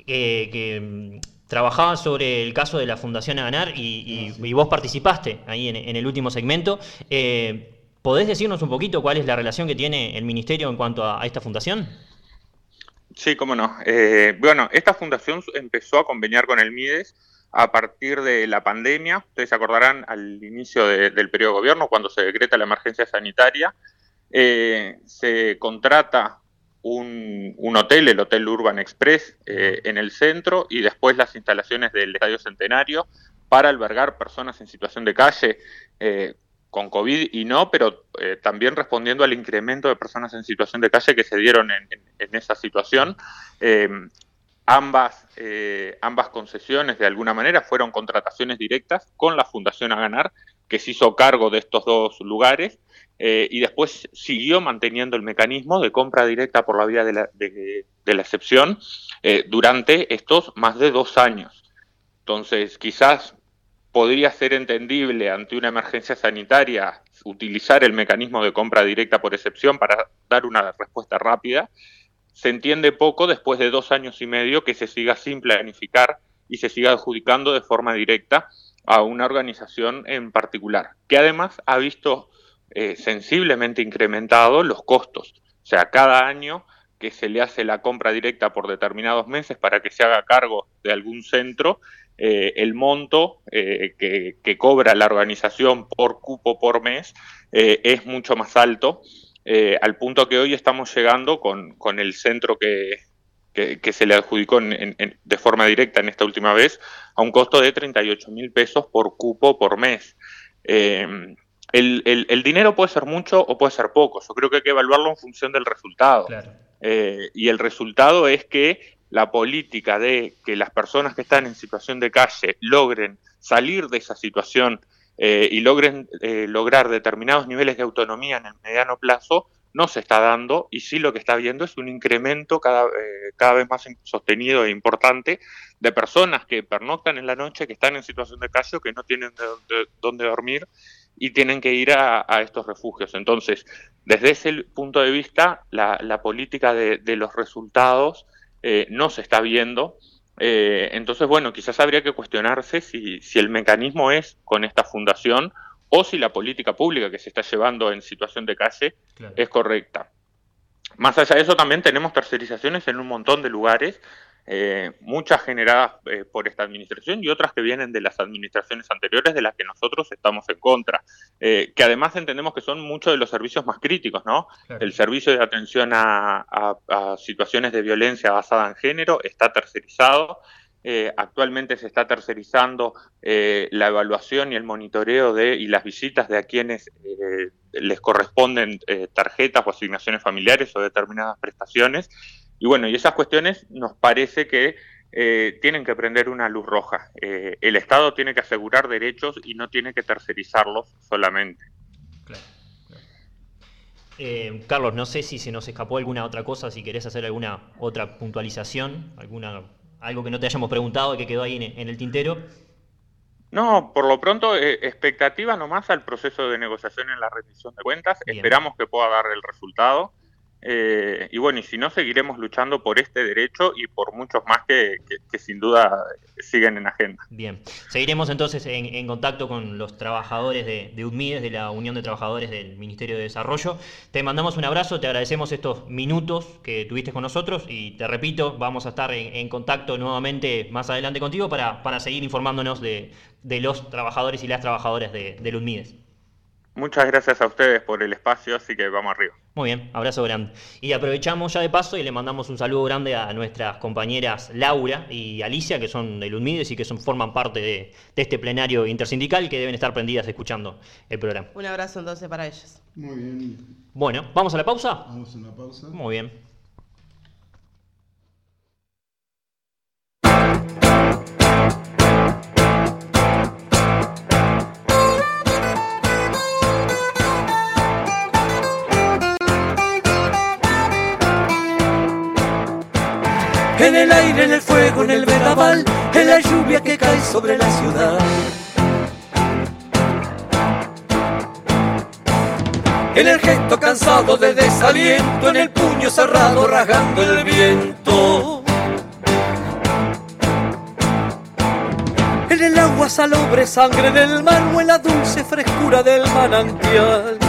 que mm, trabajaba sobre el caso de la Fundación Aganar y, y, vos participaste ahí en, el último segmento. Eh, ¿Podés decirnos un poquito cuál es la relación que tiene el Ministerio en cuanto a, esta fundación? Sí, cómo no. Eh, bueno, esta fundación empezó a conveniar con el MIDES a partir de la pandemia. Ustedes se acordarán al inicio del periodo de gobierno, cuando se decreta la emergencia sanitaria. Eh, se contrata un, hotel, el Hotel Urban Express, eh, en el centro y después las instalaciones del Estadio Centenario para albergar personas en situación de calle eh, con COVID y no, pero también respondiendo al incremento de personas en situación de calle que se dieron en, esa situación. Ambas, ambas concesiones, de alguna manera, fueron contrataciones directas con la Fundación A Ganar, que se hizo cargo de estos dos lugares eh, y después siguió manteniendo el mecanismo de compra directa por la vía de la, de, la excepción eh, durante estos más de dos años. Entonces, quizás podría ser entendible ante una emergencia sanitaria utilizar el mecanismo de compra directa por excepción para dar una respuesta rápida. Se entiende poco después de dos años y medio que se siga sin planificar y se siga adjudicando de forma directa a una organización en particular, que además ha visto eh, sensiblemente incrementado los costos. O sea, cada año que se le hace la compra directa por determinados meses para que se haga cargo de algún centro, eh, el monto eh, que, cobra la organización por cupo por mes es mucho más alto, al punto que hoy estamos llegando con, con el centro que, que, se le adjudicó de forma directa en esta última vez a un costo de 38 mil pesos por cupo por mes. Eh, el, dinero puede ser mucho o puede ser poco. Yo creo que hay que evaluarlo en función del resultado. Eh, y el resultado es que la política de que las personas que están en situación de calle logren salir de esa situación eh, y logren lograr determinados niveles de autonomía en el mediano plazo no se está dando y sí lo que está viendo es un incremento cada, eh, cada vez más sostenido e importante de personas que pernoctan en la noche, que están en situación de calle, que no tienen dónde dormir y tienen que ir a, estos refugios. Entonces, desde ese punto de vista, la, política de, los resultados eh, no se está viendo. Eh, entonces, bueno, quizás habría que cuestionarse si, si el mecanismo es con esta fundación o si la política pública que se está llevando en situación de calle es correcta. Más allá de eso, también tenemos tercerizaciones en un montón de lugares, eh, muchas generadas eh, por esta administración y otras que vienen de las administraciones anteriores de las que nosotros estamos en contra, eh, que además entendemos que son muchos de los servicios más críticos, ¿no? El servicio de atención a situaciones de violencia basada en género está tercerizado, actualmente se está tercerizando la evaluación y el monitoreo de y las visitas de a quienes les corresponden tarjetas o asignaciones familiares o determinadas prestaciones. Y bueno, y esas cuestiones nos parece que tienen que prender una luz roja. el Estado tiene que asegurar derechos y no tiene que tercerizarlos solamente. Carlos, no sé si se nos escapó alguna otra cosa, si querés hacer alguna otra puntualización, alguna algo que no te hayamos preguntado y que quedó ahí en, el tintero. No, por lo pronto, eh, expectativa nomás al proceso de negociación en la rendición de cuentas. Esperamos que pueda dar el resultado. Eh, y bueno, y si no, seguiremos luchando por este derecho y por muchos más que, sin duda siguen en agenda. Bien, seguiremos entonces en, contacto con los trabajadores de, de, UDMIDES, de la Unión de Trabajadores del Ministerio de Desarrollo. Te mandamos un abrazo, te agradecemos estos minutos que tuviste con nosotros y te repito, vamos a estar en, contacto nuevamente más adelante contigo para, para seguir informándonos de, los trabajadores y las trabajadoras de, de. Muchas gracias a ustedes por el espacio, así que vamos arriba. Muy bien, abrazo grande. Y aprovechamos ya de paso y le mandamos un saludo grande a nuestras compañeras Laura y Alicia, que son de Ludmides y que son, forman parte de, este plenario intersindical, que deben estar prendidas escuchando el programa. Un abrazo entonces para ellas. Muy bien. Bueno, ¿vamos a la pausa? Vamos a una pausa. Muy bien. En el aire, en el fuego, en el vendaval, en la lluvia que cae sobre la ciudad. En el gesto cansado de desaliento, en el puño cerrado rasgando el viento. En el agua salobre, sangre del mar o en la dulce frescura del manantial.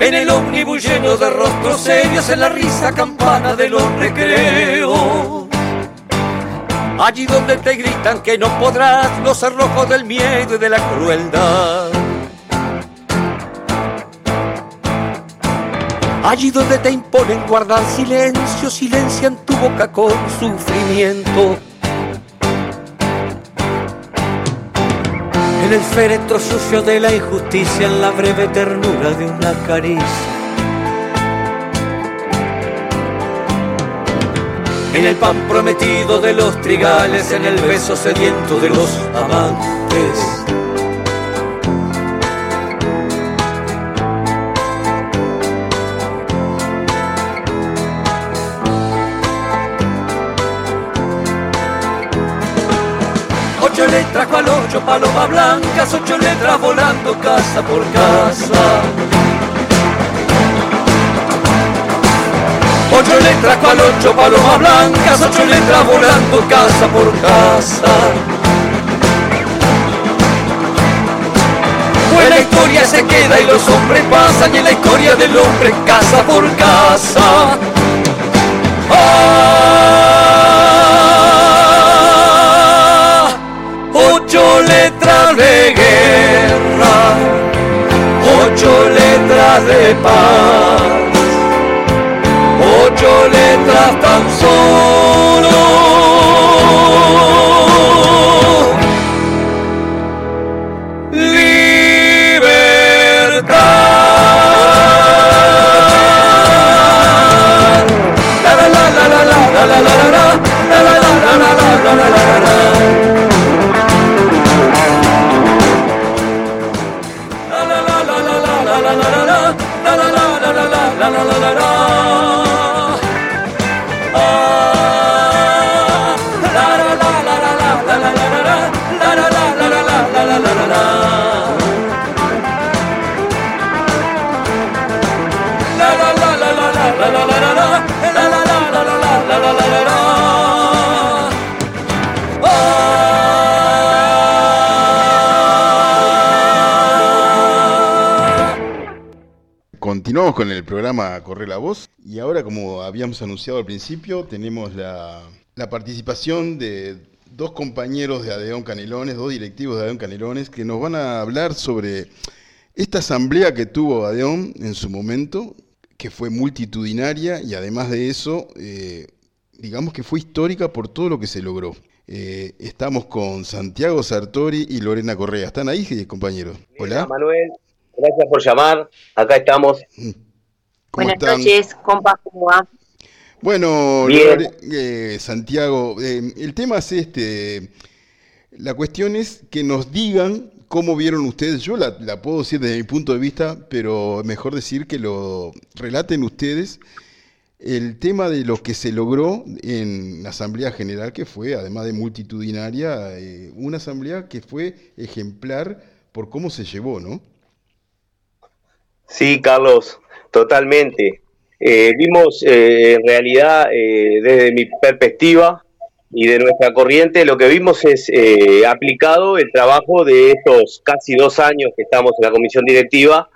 En el ómnibus lleno de rostros serios, en la risa campana de los recreos. Allí donde te gritan que no podrás, los cerrojos del miedo y de la crueldad. Allí donde te imponen guardar silencio, silencian tu boca con sufrimiento. En el féretro sucio de la injusticia, en la breve ternura de una caricia. En el pan prometido de los trigales, en el beso sediento de los amantes. Letras cual ocho palomas blancas, ocho letras volando casa por casa. Ocho letras cual ocho palomas blancas, ocho letras volando casa por casa. La historia se queda y los hombres pasan y la historia del hombre casa por casa. Ah, ocho letras de guerra, ocho letras de paz ocho letras tan solo. la la la la. Con el programa Corre la Voz y ahora como habíamos anunciado al principio tenemos la, la participación de dos compañeros de Adeón Canelones, dos directivos de Adeón Canelones que nos van a hablar sobre esta asamblea que tuvo Adeón en su momento, que fue multitudinaria y además de eso, eh, digamos que fue histórica por todo lo que se logró. Eh, estamos con Santiago Sartori y Lorena Correa. ¿Están ahí, compañeros? Hola. Manuel, gracias por llamar. Acá estamos. ¿Cómo Buenas están? noches, compa, ¿cómo va? Bueno, eh, Santiago, eh, el tema es este. La cuestión es que nos digan cómo vieron ustedes. Yo la, la puedo decir desde mi punto de vista, pero mejor decir que lo relaten ustedes el tema de lo que se logró en la Asamblea General, que fue, además de multitudinaria, eh, una asamblea que fue ejemplar por cómo se llevó, ¿no? Sí, Carlos, totalmente. Eh, vimos eh, en realidad, eh, desde mi perspectiva y de nuestra corriente, lo que vimos es eh, aplicado el trabajo de estos casi dos años que estamos en la comisión directiva,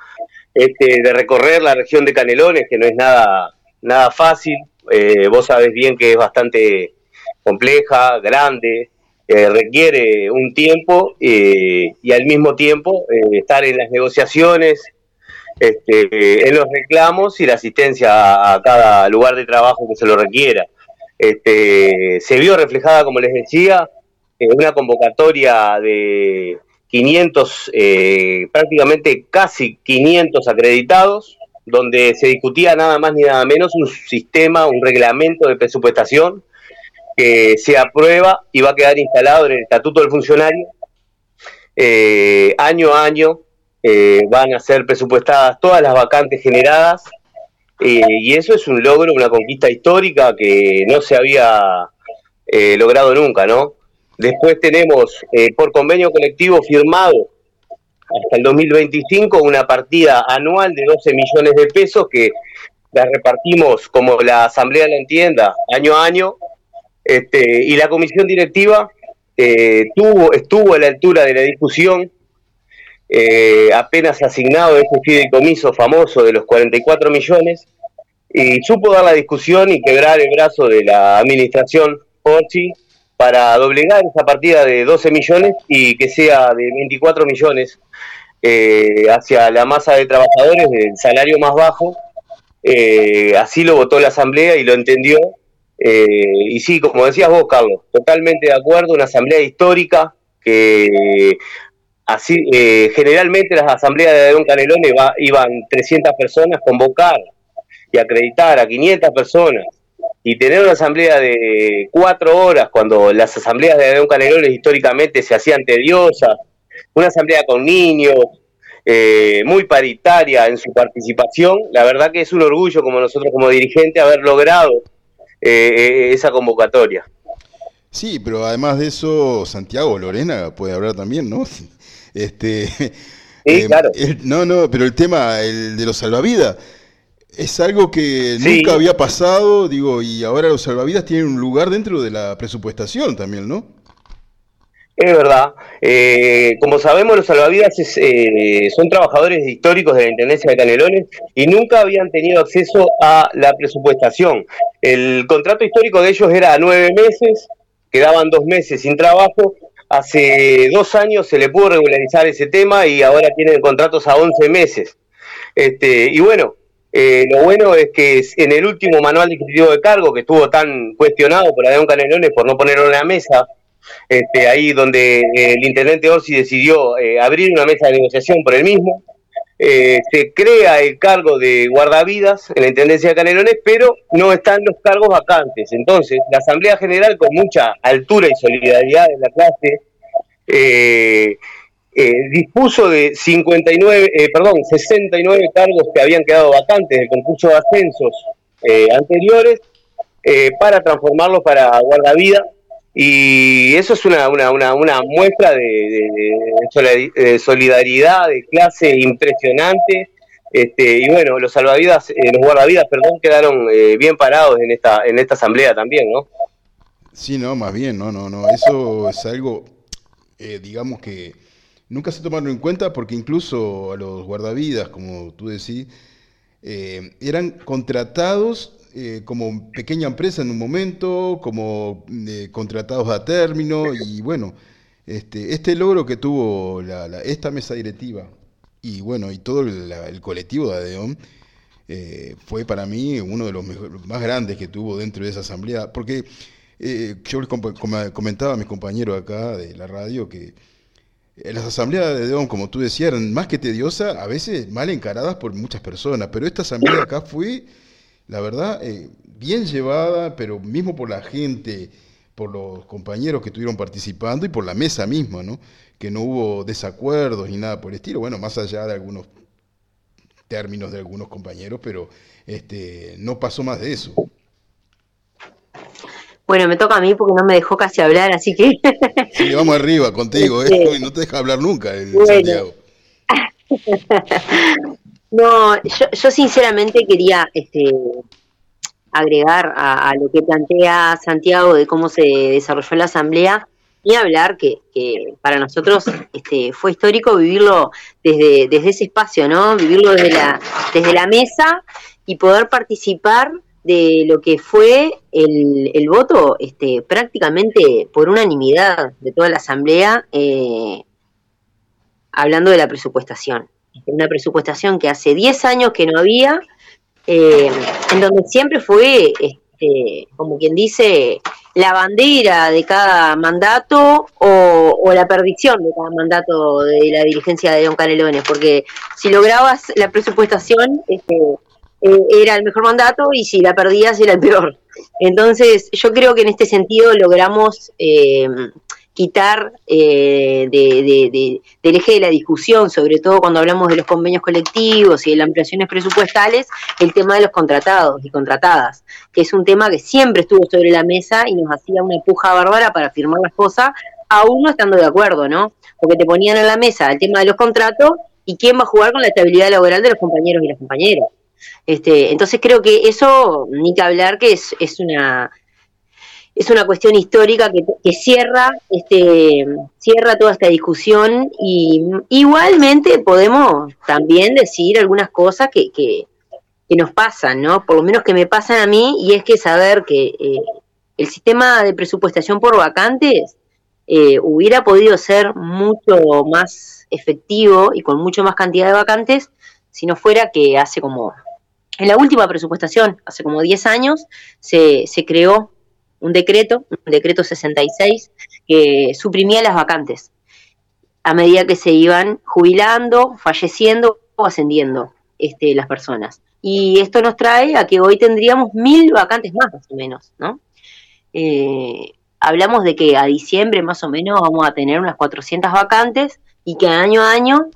este, de recorrer la región de Canelones, que no es nada, nada fácil. Eh, vos sabés bien que es bastante compleja, grande, eh, requiere un tiempo y al mismo tiempo estar en las negociaciones, este, en los reclamos y la asistencia a, cada lugar de trabajo que se lo requiera. Este, se vio reflejada, como les decía, en una convocatoria de 500, eh, prácticamente casi 500 acreditados, donde se discutía nada más ni nada menos un sistema, un reglamento de presupuestación que se aprueba y va a quedar instalado en el Estatuto del Funcionario. Eh, año a año eh, van a ser presupuestadas todas las vacantes generadas eh, y eso es un logro, una conquista histórica que no se había logrado nunca, ¿no? Después tenemos por convenio colectivo firmado hasta el 2025 una partida anual de 12 millones de pesos que la repartimos como la Asamblea la entienda año a año este, y la comisión directiva eh, tuvo, estuvo a la altura de la discusión, eh, apenas asignado ese fideicomiso famoso de los 44 millones, y supo dar la discusión y quebrar el brazo de la administración Porchi para doblegar esa partida de 12 millones y que sea de 24 millones eh, hacia la masa de trabajadores del salario más bajo. así lo votó la Asamblea y lo entendió eh, y sí, como decías vos, Carlos, totalmente de acuerdo, una asamblea histórica que así eh, generalmente las asambleas de Don Canelones iban 300 personas, convocar y acreditar a 500 personas y tener una asamblea de cuatro horas cuando las asambleas de Don Canelones históricamente se hacían tediosas, una asamblea con niños, eh, muy paritaria en su participación, la verdad que es un orgullo como nosotros como dirigentes haber logrado eh, eh, esa convocatoria. Sí, pero además de eso, Santiago Lorena puede hablar también, ¿no? Este, sí, eh, claro. no, no, pero el tema el de los salvavidas es algo que nunca había pasado, digo, y ahora los salvavidas tienen un lugar dentro de la presupuestación también, ¿no? Es verdad. Eh, como sabemos, los salvavidas eh, son trabajadores históricos de la Intendencia de Canelones y nunca habían tenido acceso a la presupuestación. El contrato histórico de ellos era nueve meses, quedaban dos meses sin trabajo. Hace dos años se le pudo regularizar ese tema y ahora tienen contratos a once meses. Este, y bueno, eh, lo bueno es que en el último manual descriptivo de cargo, que estuvo tan cuestionado por Adán Canelones por no ponerlo en la mesa, este, ahí donde el intendente Orsi decidió eh, abrir una mesa de negociación por el mismo. Eh, se crea el cargo de guardavidas en la Intendencia de Canelones, pero no están los cargos vacantes. Entonces, la Asamblea General, con mucha altura y solidaridad de la clase, dispuso de 59, perdón, 69 cargos que habían quedado vacantes del concurso de ascensos anteriores para transformarlos para guardavidas y eso es una, una, una, muestra de, solidaridad, de clase impresionante. Este, y bueno, los salvavidas, eh, los guardavidas, perdón, quedaron eh, bien parados en esta, en esta asamblea también, ¿no? Sí, no, más bien, no, no, no. Eso es algo, eh, digamos que nunca se tomaron en cuenta porque incluso a los guardavidas, como tú decís, eran contratados eh, como pequeña empresa en un momento, como eh, contratados a término y bueno, este, este logro que tuvo esta mesa directiva y bueno, y todo el, colectivo de ADEON eh, fue para mí uno de los más grandes que tuvo dentro de esa asamblea, porque yo les comentaba a mis compañeros acá de la radio que las asambleas de ADEON, como tú decías, eran más que tediosas, a veces mal encaradas por muchas personas, pero esta asamblea acá fue la verdad, eh, bien llevada, pero mismo por la gente, por los compañeros que estuvieron participando y por la mesa misma, ¿no? Que no hubo desacuerdos ni nada por el estilo, bueno, más allá de algunos términos de algunos compañeros, pero este, no pasó más de eso. Bueno, me toca a mí porque no me dejó casi hablar, así que... Sí, vamos arriba contigo, ¿eh? no te deja hablar nunca el Santiago. No, yo, sinceramente quería este, agregar a, lo que plantea Santiago de cómo se desarrolló la asamblea y hablar que, para nosotros este, fue histórico vivirlo desde, desde ese espacio, ¿no? Vivirlo desde la, desde la mesa y poder participar de lo que fue el, el voto este, prácticamente por unanimidad de toda la asamblea eh, hablando de la presupuestación una presupuestación que hace 10 años que no había, eh, en donde siempre fue este, como quien dice, la bandera de cada mandato o, la perdición de cada mandato de la dirigencia de Don Canelones, porque si lograbas la presupuestación, este, eh, era el mejor mandato y si la perdías era el peor. Entonces, yo creo que en este sentido logramos eh, quitar eh, de, del eje de la discusión, sobre todo cuando hablamos de los convenios colectivos y de las ampliaciones presupuestales, el tema de los contratados y contratadas, que es un tema que siempre estuvo sobre la mesa y nos hacía una puja bárbara para firmar las cosas, aún no estando de acuerdo, ¿no? Porque te ponían en la mesa el tema de los contratos y quién va a jugar con la estabilidad laboral de los compañeros y las compañeras. Este, entonces creo que eso, ni que hablar, que es, es una es una cuestión histórica que, cierra este cierra toda esta discusión y igualmente podemos también decir algunas cosas que, que, nos pasan, ¿no? Por lo menos que me pasan a mí y es que saber que eh, el sistema de presupuestación por vacantes eh, hubiera podido ser mucho más efectivo y con mucho más cantidad de vacantes si no fuera que hace como en la última presupuestación, hace como 10 años, se, se creó un decreto, un decreto 66, que suprimía las vacantes a medida que se iban jubilando, falleciendo o ascendiendo este, las personas. Y esto nos trae a que hoy tendríamos mil vacantes más, más o menos, ¿no? Eh, hablamos de que a diciembre más o menos vamos a tener unas 400 vacantes y que año a año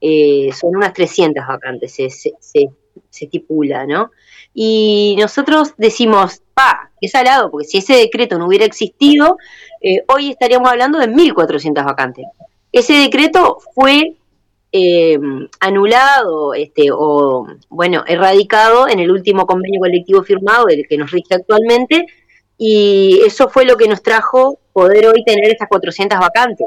eh, son unas 300 vacantes, se, se, se, estipula, ¿no? Y nosotros decimos, pa, es salado, porque si ese decreto no hubiera existido, eh, hoy estaríamos hablando de 1.400 vacantes. Ese decreto fue eh, anulado este, o, bueno, erradicado en el último convenio colectivo firmado, el que nos rige actualmente, y eso fue lo que nos trajo poder hoy tener estas 400 vacantes.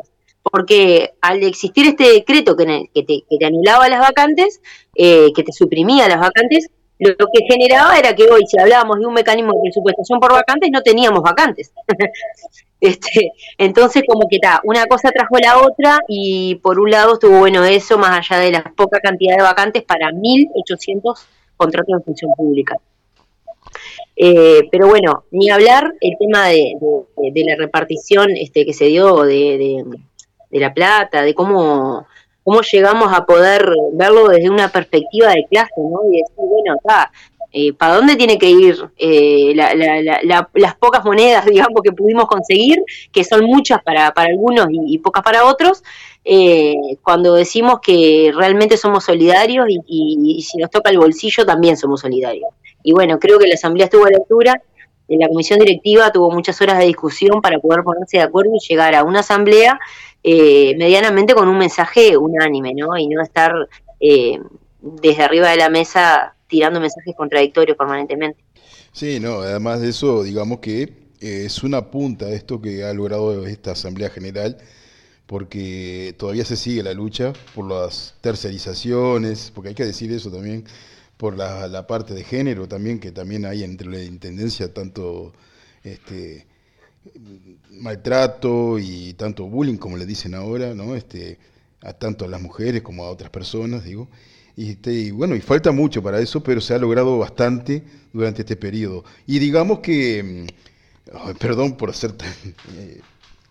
Porque al existir este decreto que, te, anulaba las vacantes, eh, que te suprimía las vacantes, lo que generaba era que hoy, si hablábamos de un mecanismo de presupuestación por vacantes, no teníamos vacantes. este, entonces, como que está, una cosa trajo la otra y por un lado estuvo bueno eso, más allá de la poca cantidad de vacantes para 1.800 contratos de función pública. Eh, pero bueno, ni hablar el tema de, la repartición este, que se dio de, de la plata, de cómo cómo llegamos a poder verlo desde una perspectiva de clase, ¿no? Y decir, bueno, acá, eh, ¿para dónde tiene que ir eh, las pocas monedas, digamos, que pudimos conseguir, que son muchas para, algunos y, pocas para otros, eh, cuando decimos que realmente somos solidarios y, si nos toca el bolsillo también somos solidarios? Y bueno, creo que la Asamblea estuvo a la altura, la comisión directiva tuvo muchas horas de discusión para poder ponerse de acuerdo y llegar a una asamblea eh, medianamente con un mensaje unánime, ¿no? Y no estar eh, desde arriba de la mesa tirando mensajes contradictorios permanentemente. Sí, no, además de eso, digamos que eh, es una punta de esto que ha logrado esta Asamblea General, porque todavía se sigue la lucha por las tercerizaciones, porque hay que decir eso también, por la, la parte de género también, que también hay entre la Intendencia tanto este, maltrato y tanto bullying, como le dicen ahora, ¿no? Este, a tanto a las mujeres como a otras personas, digo. Y, este, bueno, y falta mucho para eso, pero se ha logrado bastante durante este periodo. Y digamos que, mm, perdón por hacer tan, eh,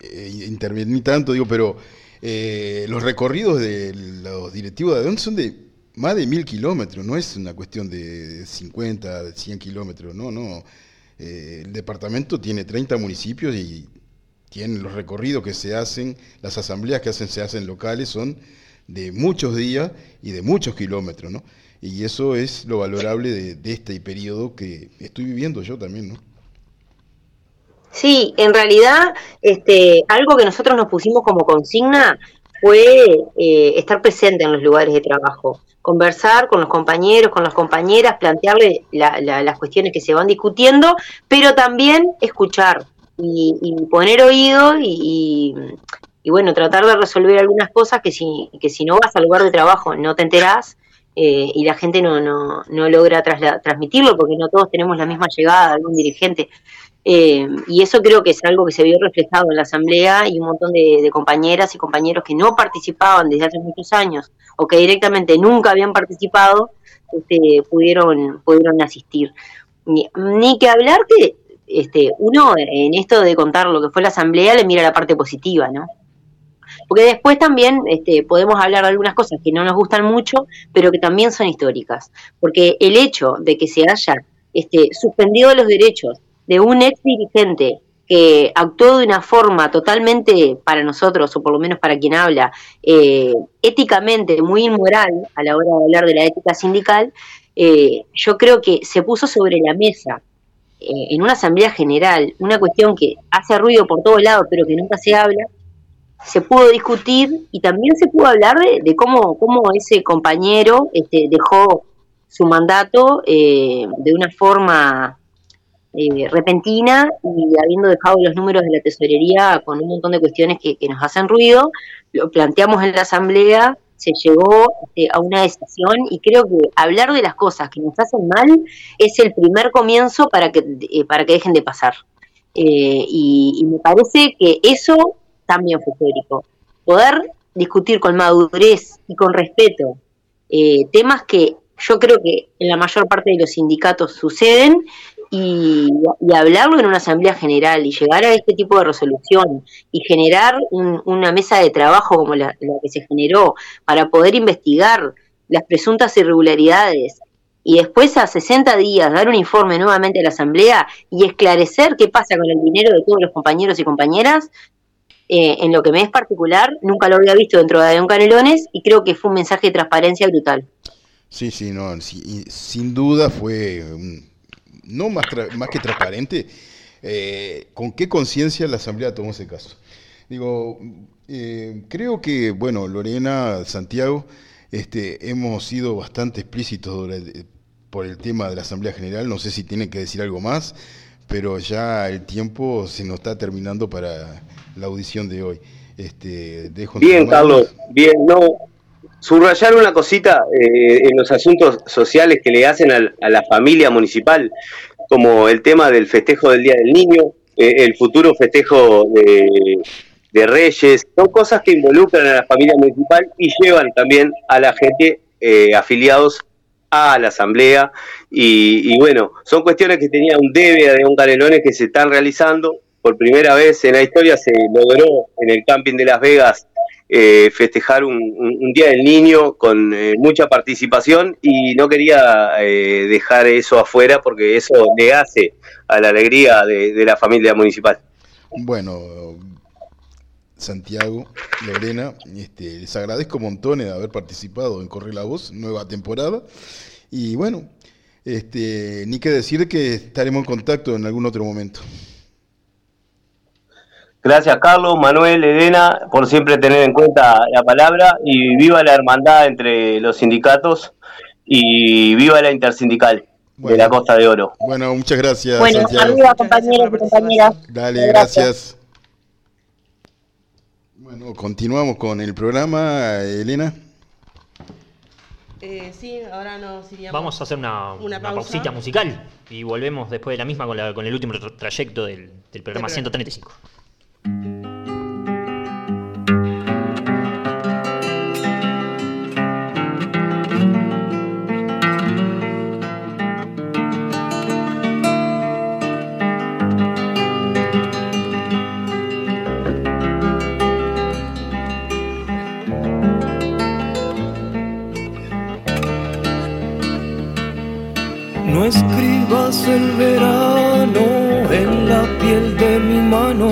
eh, intervenir tanto, digo, pero eh, los recorridos de los directivos de dónde son de más de mil kilómetros, no es una cuestión de 50, de 100 kilómetros, no, no. Eh, el departamento tiene 30 municipios y tienen los recorridos que se hacen, las asambleas que hacen, se hacen locales son de muchos días y de muchos kilómetros, ¿no? Y eso es lo valorable de, este periodo que estoy viviendo yo también, ¿no? Sí, en realidad, este, algo que nosotros nos pusimos como consigna fue eh, estar presente en los lugares de trabajo conversar con los compañeros, con las compañeras, plantearle las cuestiones que se van discutiendo, pero también escuchar y, poner oído y, bueno, tratar de resolver algunas cosas que si, que si no vas al lugar de trabajo no te enterás eh, y la gente no, no, no logra transmitirlo porque no todos tenemos la misma llegada de algún dirigente. Eh, y eso creo que es algo que se vio reflejado en la asamblea y un montón de, compañeras y compañeros que no participaban desde hace muchos años o que directamente nunca habían participado, este, pudieron, pudieron asistir. Ni, que hablar que este, uno en esto de contar lo que fue la asamblea le mira la parte positiva, ¿no? Porque después también este, podemos hablar de algunas cosas que no nos gustan mucho, pero que también son históricas. Porque el hecho de que se haya este, suspendido los derechos de un ex dirigente que actuó de una forma totalmente, para nosotros, o por lo menos para quien habla, eh, éticamente muy inmoral a la hora de hablar de la ética sindical, eh, yo creo que se puso sobre la mesa eh, en una asamblea general una cuestión que hace ruido por todos lados, pero que nunca se habla, se pudo discutir y también se pudo hablar de, cómo, cómo ese compañero este, dejó su mandato de una forma eh, repentina y habiendo dejado los números de la tesorería con un montón de cuestiones que, nos hacen ruido, lo planteamos en la asamblea, se llegó este, a una decisión y creo que hablar de las cosas que nos hacen mal es el primer comienzo para que, eh, para que dejen de pasar. Eh, y, me parece que eso también fue histórico. Poder discutir con madurez y con respeto temas que yo creo que en la mayor parte de los sindicatos suceden y, hablarlo en una asamblea general y llegar a este tipo de resolución y generar una mesa de trabajo como la, que se generó para poder investigar las presuntas irregularidades y después a 60 días dar un informe nuevamente a la asamblea y esclarecer qué pasa con el dinero de todos los compañeros y compañeras, eh, en lo que me es particular, nunca lo había visto dentro de Adrián Canelones y creo que fue un mensaje de transparencia brutal. Sí, sí, no, sin duda fue un, no más, más que transparente, eh, con qué conciencia la Asamblea tomó ese caso. Digo, eh, creo que, bueno, Lorena, Santiago, este, hemos sido bastante explícitos por el tema de la Asamblea General, no sé si tienen que decir algo más, pero ya el tiempo se nos está terminando para la audición de hoy. Este, bien, Carlos, bien, no, subrayar una cosita eh, en los asuntos sociales que le hacen a, la familia municipal, como el tema del festejo del Día del Niño, eh, el futuro festejo de, Reyes, son cosas que involucran a la familia municipal y llevan también a la gente eh, afiliados a la asamblea y, bueno, son cuestiones que tenía un debe de un Canelones que se están realizando. Por primera vez en la historia se logró en el camping de Las Vegas eh, festejar un, Día del Niño con eh, mucha participación y no quería eh, dejar eso afuera porque eso le hace a la alegría de, la familia municipal. Bueno, Santiago, Lorena, este, les agradezco montones de haber participado en Corre la Voz, nueva temporada. Y bueno, este, ni que decir que estaremos en contacto en algún otro momento. Gracias Carlos, Manuel, Elena, por siempre tener en cuenta la palabra y viva la hermandad entre los sindicatos y viva la intersindical de la Costa de Oro. Bueno, muchas gracias. Bueno, arriba compañeros y compañeras. Dale, gracias. Bueno, continuamos con el programa, Elena. Eh, sí, ahora nos iríamos. Vamos a hacer una, una, pausita musical y volvemos después de la misma con, la, con el último trayecto del, del programa 135. Escribas el verano en la piel de mi mano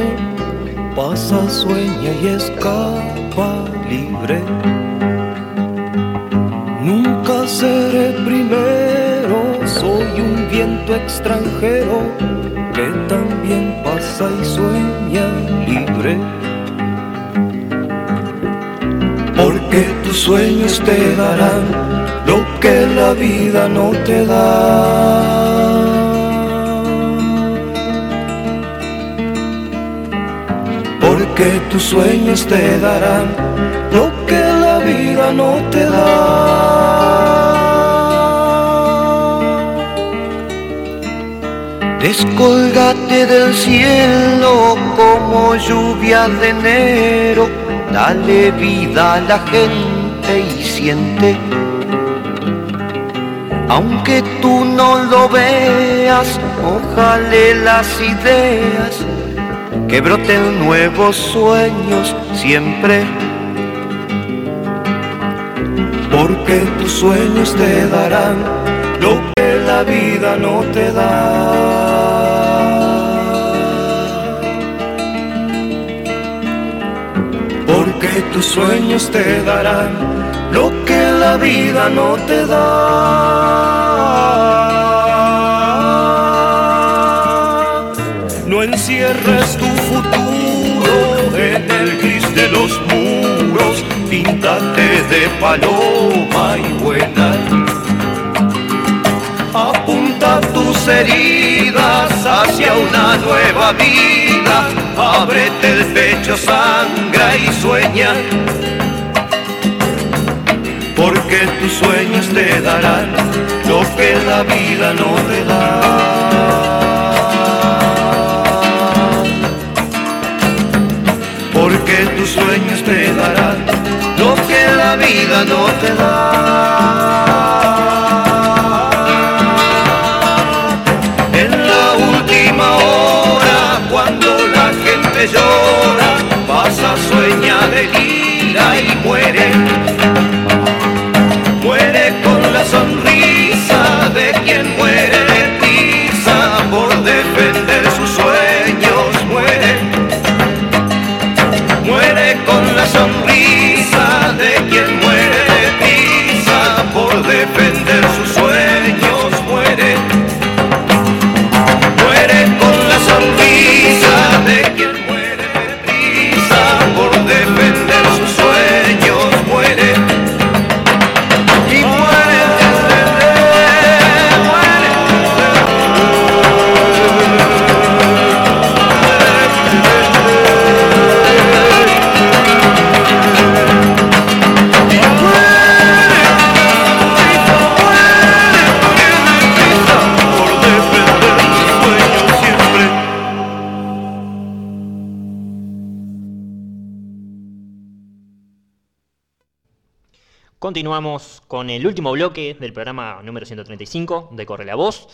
pasa, sueña y escapa libre. Nunca seré primero, soy un viento extranjero que también pasa y sueña libre. Porque tus sueños te darán lo que la vida no te da. porque tus sueños te darán lo que la vida no te da. Descolgate del cielo como lluvia de enero, dale vida a la gente y siente Aunque tú no lo veas, ojalá las ideas que broten nuevos sueños siempre. Porque tus sueños te darán lo que la vida no te da. Porque tus sueños te darán lo que la vida no te da. No encierres tu futuro en el gris de los muros, píntate de paloma y vuela. Apunta tus heridas hacia una nueva vida, ábrete el pecho, sangra y sueña porque tus sueños te darán lo que la vida no te da. Porque tus sueños te darán lo que la vida no te da. En la última hora, cuando la gente llora, pasa, sueña, delira y Continuamos con el último bloque del programa número 135 de Corre la Voz.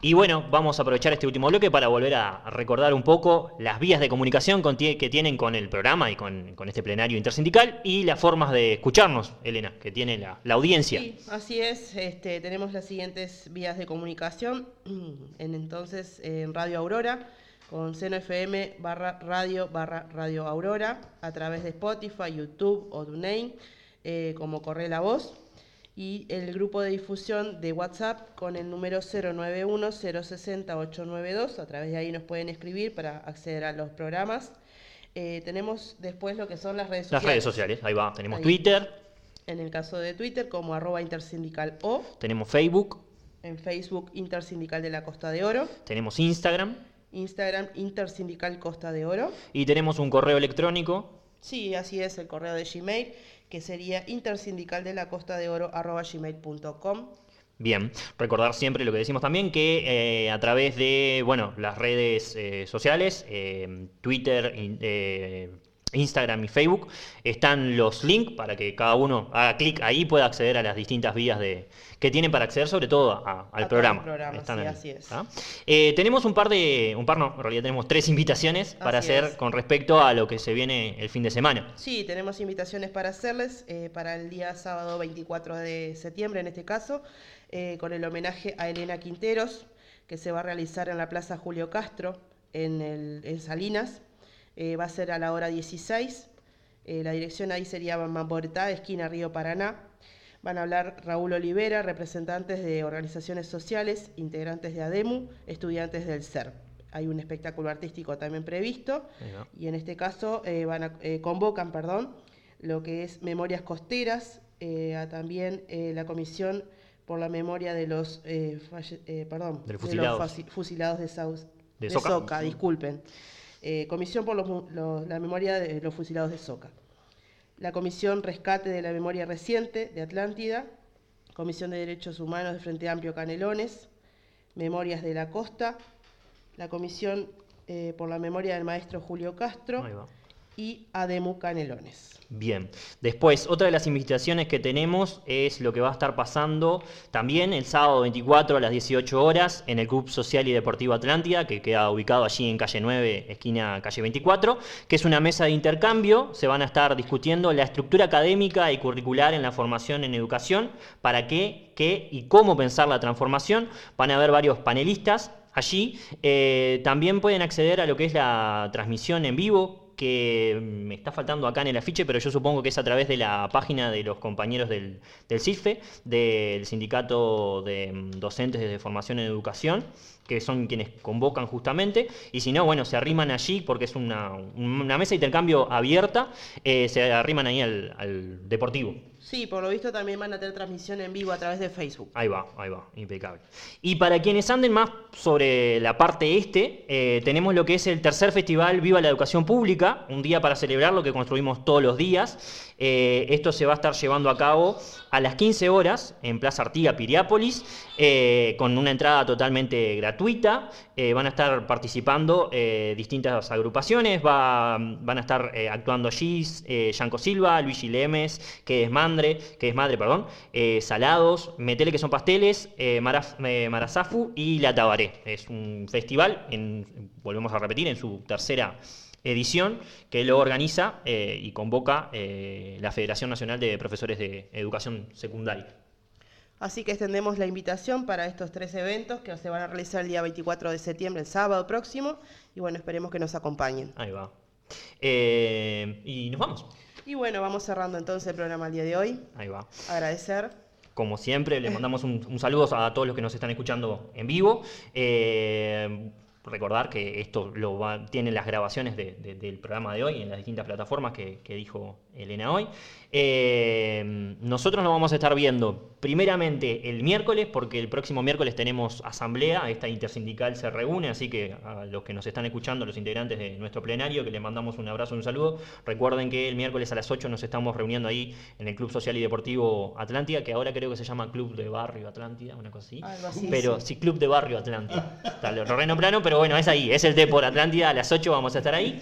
Y bueno, vamos a aprovechar este último bloque para volver a recordar un poco las vías de comunicación que tienen con el programa y con, este plenario intersindical y las formas de escucharnos, Elena, que tiene la, la audiencia. Sí, así es. Este, tenemos las siguientes vías de comunicación. En, entonces, en Radio Aurora, con Seno FM barra radio barra Radio Aurora, a través de Spotify, YouTube o TuneIn, eh, como Corre la Voz. Y el grupo de difusión de WhatsApp con el número 091-060-892. A través de ahí nos pueden escribir para acceder a los programas. Eh, tenemos después lo que son las redes Las sociales. redes sociales, ahí va. Tenemos Ahí. Twitter, En el caso de Twitter, como arroba intersindical o tenemos Facebook, en Facebook Intersindical de la Costa de Oro, tenemos Instagram Instagram Intersindical Costa de Oro. y tenemos un correo electrónico Sí, así es el correo de Gmail, que sería intersindical de la Costa de Oro gmail.com. Bien, recordar siempre lo que decimos también, que eh, a través de bueno, las redes eh, sociales, eh, Twitter, in- Instagram y Facebook, están los links para que cada uno haga clic ahí pueda acceder a las distintas vías de, que tienen para acceder sobre todo a- al A programa. sí, así es. Eh, tenemos un par de, un par no, en realidad tenemos tres invitaciones para Así hacer es. con respecto a lo que se viene el fin de semana. Sí, tenemos invitaciones para hacerles eh, para el día sábado 24 de septiembre, en este caso, eh, con el homenaje a Elena Quinteros, que se va a realizar en la Plaza Julio Castro, en, el, en Salinas. Va a ser a la hora 16. Eh, la dirección ahí sería Mambortá, esquina Río Paraná. Van a hablar Raúl Olivera, representantes de organizaciones sociales, integrantes de ADEMU, estudiantes del CERP. Hay un espectáculo artístico también previsto y en este caso eh, van a- eh, convocan perdón, lo que es Memorias Costeras, eh, a también la Comisión por la Memoria de los, falle- perdón, De los fusilados. fasi- fusilados de, Saus- De de Soca. Soca, disculpen. Comisión por los los- la Memoria de los Fusilados de Soca. La Comisión Rescate de la Memoria Reciente de Atlántida, Comisión de Derechos Humanos de Frente Amplio Canelones, Memorias de la Costa, la Comisión eh, por la Memoria del Maestro Julio Castro. Y Ademu Canelones. Bien, después otra de las invitaciones que tenemos es lo que va a estar pasando también el sábado 24 a las 18 horas en el Club Social y Deportivo Atlántida, que queda ubicado allí en calle 9, esquina calle 24, que es una mesa de intercambio. Se van a estar discutiendo la estructura académica y curricular en la formación en educación, para qué, qué y cómo pensar la transformación. Van a haber varios panelistas allí. Eh, también pueden acceder a lo que es la transmisión en vivo que me está faltando acá en el afiche, pero yo supongo que es a través de la página de los compañeros del, CIFE, del Sindicato de mm, Docentes de Formación en Educación, que son quienes convocan justamente, y si no, bueno, se arriman allí porque es una, mesa de intercambio abierta, eh, se arriman ahí al deportivo. Sí, por lo visto también van a tener transmisión en vivo a través de Facebook. Ahí va, ahí va, impecable. Y para quienes anden más sobre la parte este, eh, tenemos lo que es el tercer festival Viva la Educación Pública, un día para celebrar lo que construimos todos los días. Eh, esto se va a estar llevando a cabo a las 15 horas en Plaza Artiga, Piriápolis, eh, con una entrada totalmente gratuita. Van a estar participando distintas agrupaciones, va- van a estar actuando eh, Yanko Silva, Luigi Lemes, que es Que es Madre, perdón, eh, Salados, Metele, que son pasteles, eh, Maraf- eh, Marazafu y La Tabaré. Es un festival, en- volvemos a repetir, en su tercera edición que lo organiza eh, y convoca eh, la Federación Nacional de Profesores de Educación Secundaria. Así que extendemos la invitación para estos tres eventos que se van a realizar el día 24 de septiembre, el sábado próximo. Y bueno, esperemos que nos acompañen. Ahí va. Eh, y nos vamos. Y bueno, vamos cerrando entonces el programa el día de hoy. Ahí va. Agradecer. Como siempre, le mandamos un, un saludo a todos los que nos están escuchando en vivo. Eh, recordar que esto lo va- tiene las grabaciones de- de- del programa de hoy en las distintas plataformas que, que dijo Elena hoy. Eh, nosotros nos vamos a estar viendo primeramente el miércoles, porque el próximo miércoles tenemos asamblea, esta intersindical se reúne, así que a los que nos están escuchando, los integrantes de nuestro plenario, que les mandamos un abrazo y un saludo, recuerden que el miércoles a las 8 nos estamos reuniendo ahí en el Club Social y Deportivo Atlántida, que ahora creo que se llama Club de Barrio Atlántida, una cosa así. Algo así, Pero sí. sí, Club de Barrio Atlántida. Está lo plano, pero bueno, es ahí, es el T por Atlántida, a las 8 vamos a estar ahí.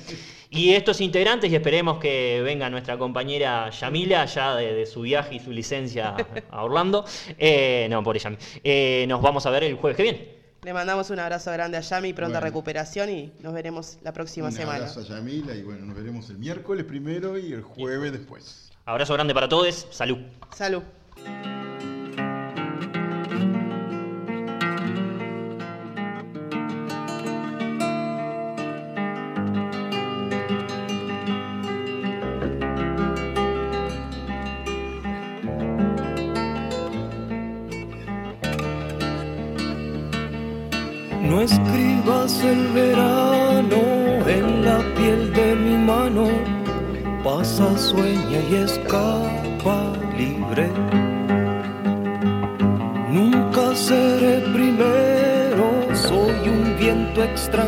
Y estos integrantes, y esperemos que venga nuestra compañera Yamila, ya de, de su viaje y su licencia a Orlando. Eh, no, por ella. Eh, nos vamos a ver el jueves que viene. Le mandamos un abrazo grande a Yami, pronta Bueno. recuperación y nos veremos la próxima Un semana. abrazo a Yamila y bueno, nos veremos el miércoles primero y el jueves después. Abrazo grande para todos, salud. Salud. No escribas el verano en la piel de mi mano, pasa, sueña y escapa libre. Nunca seré primero, soy un viento extranjero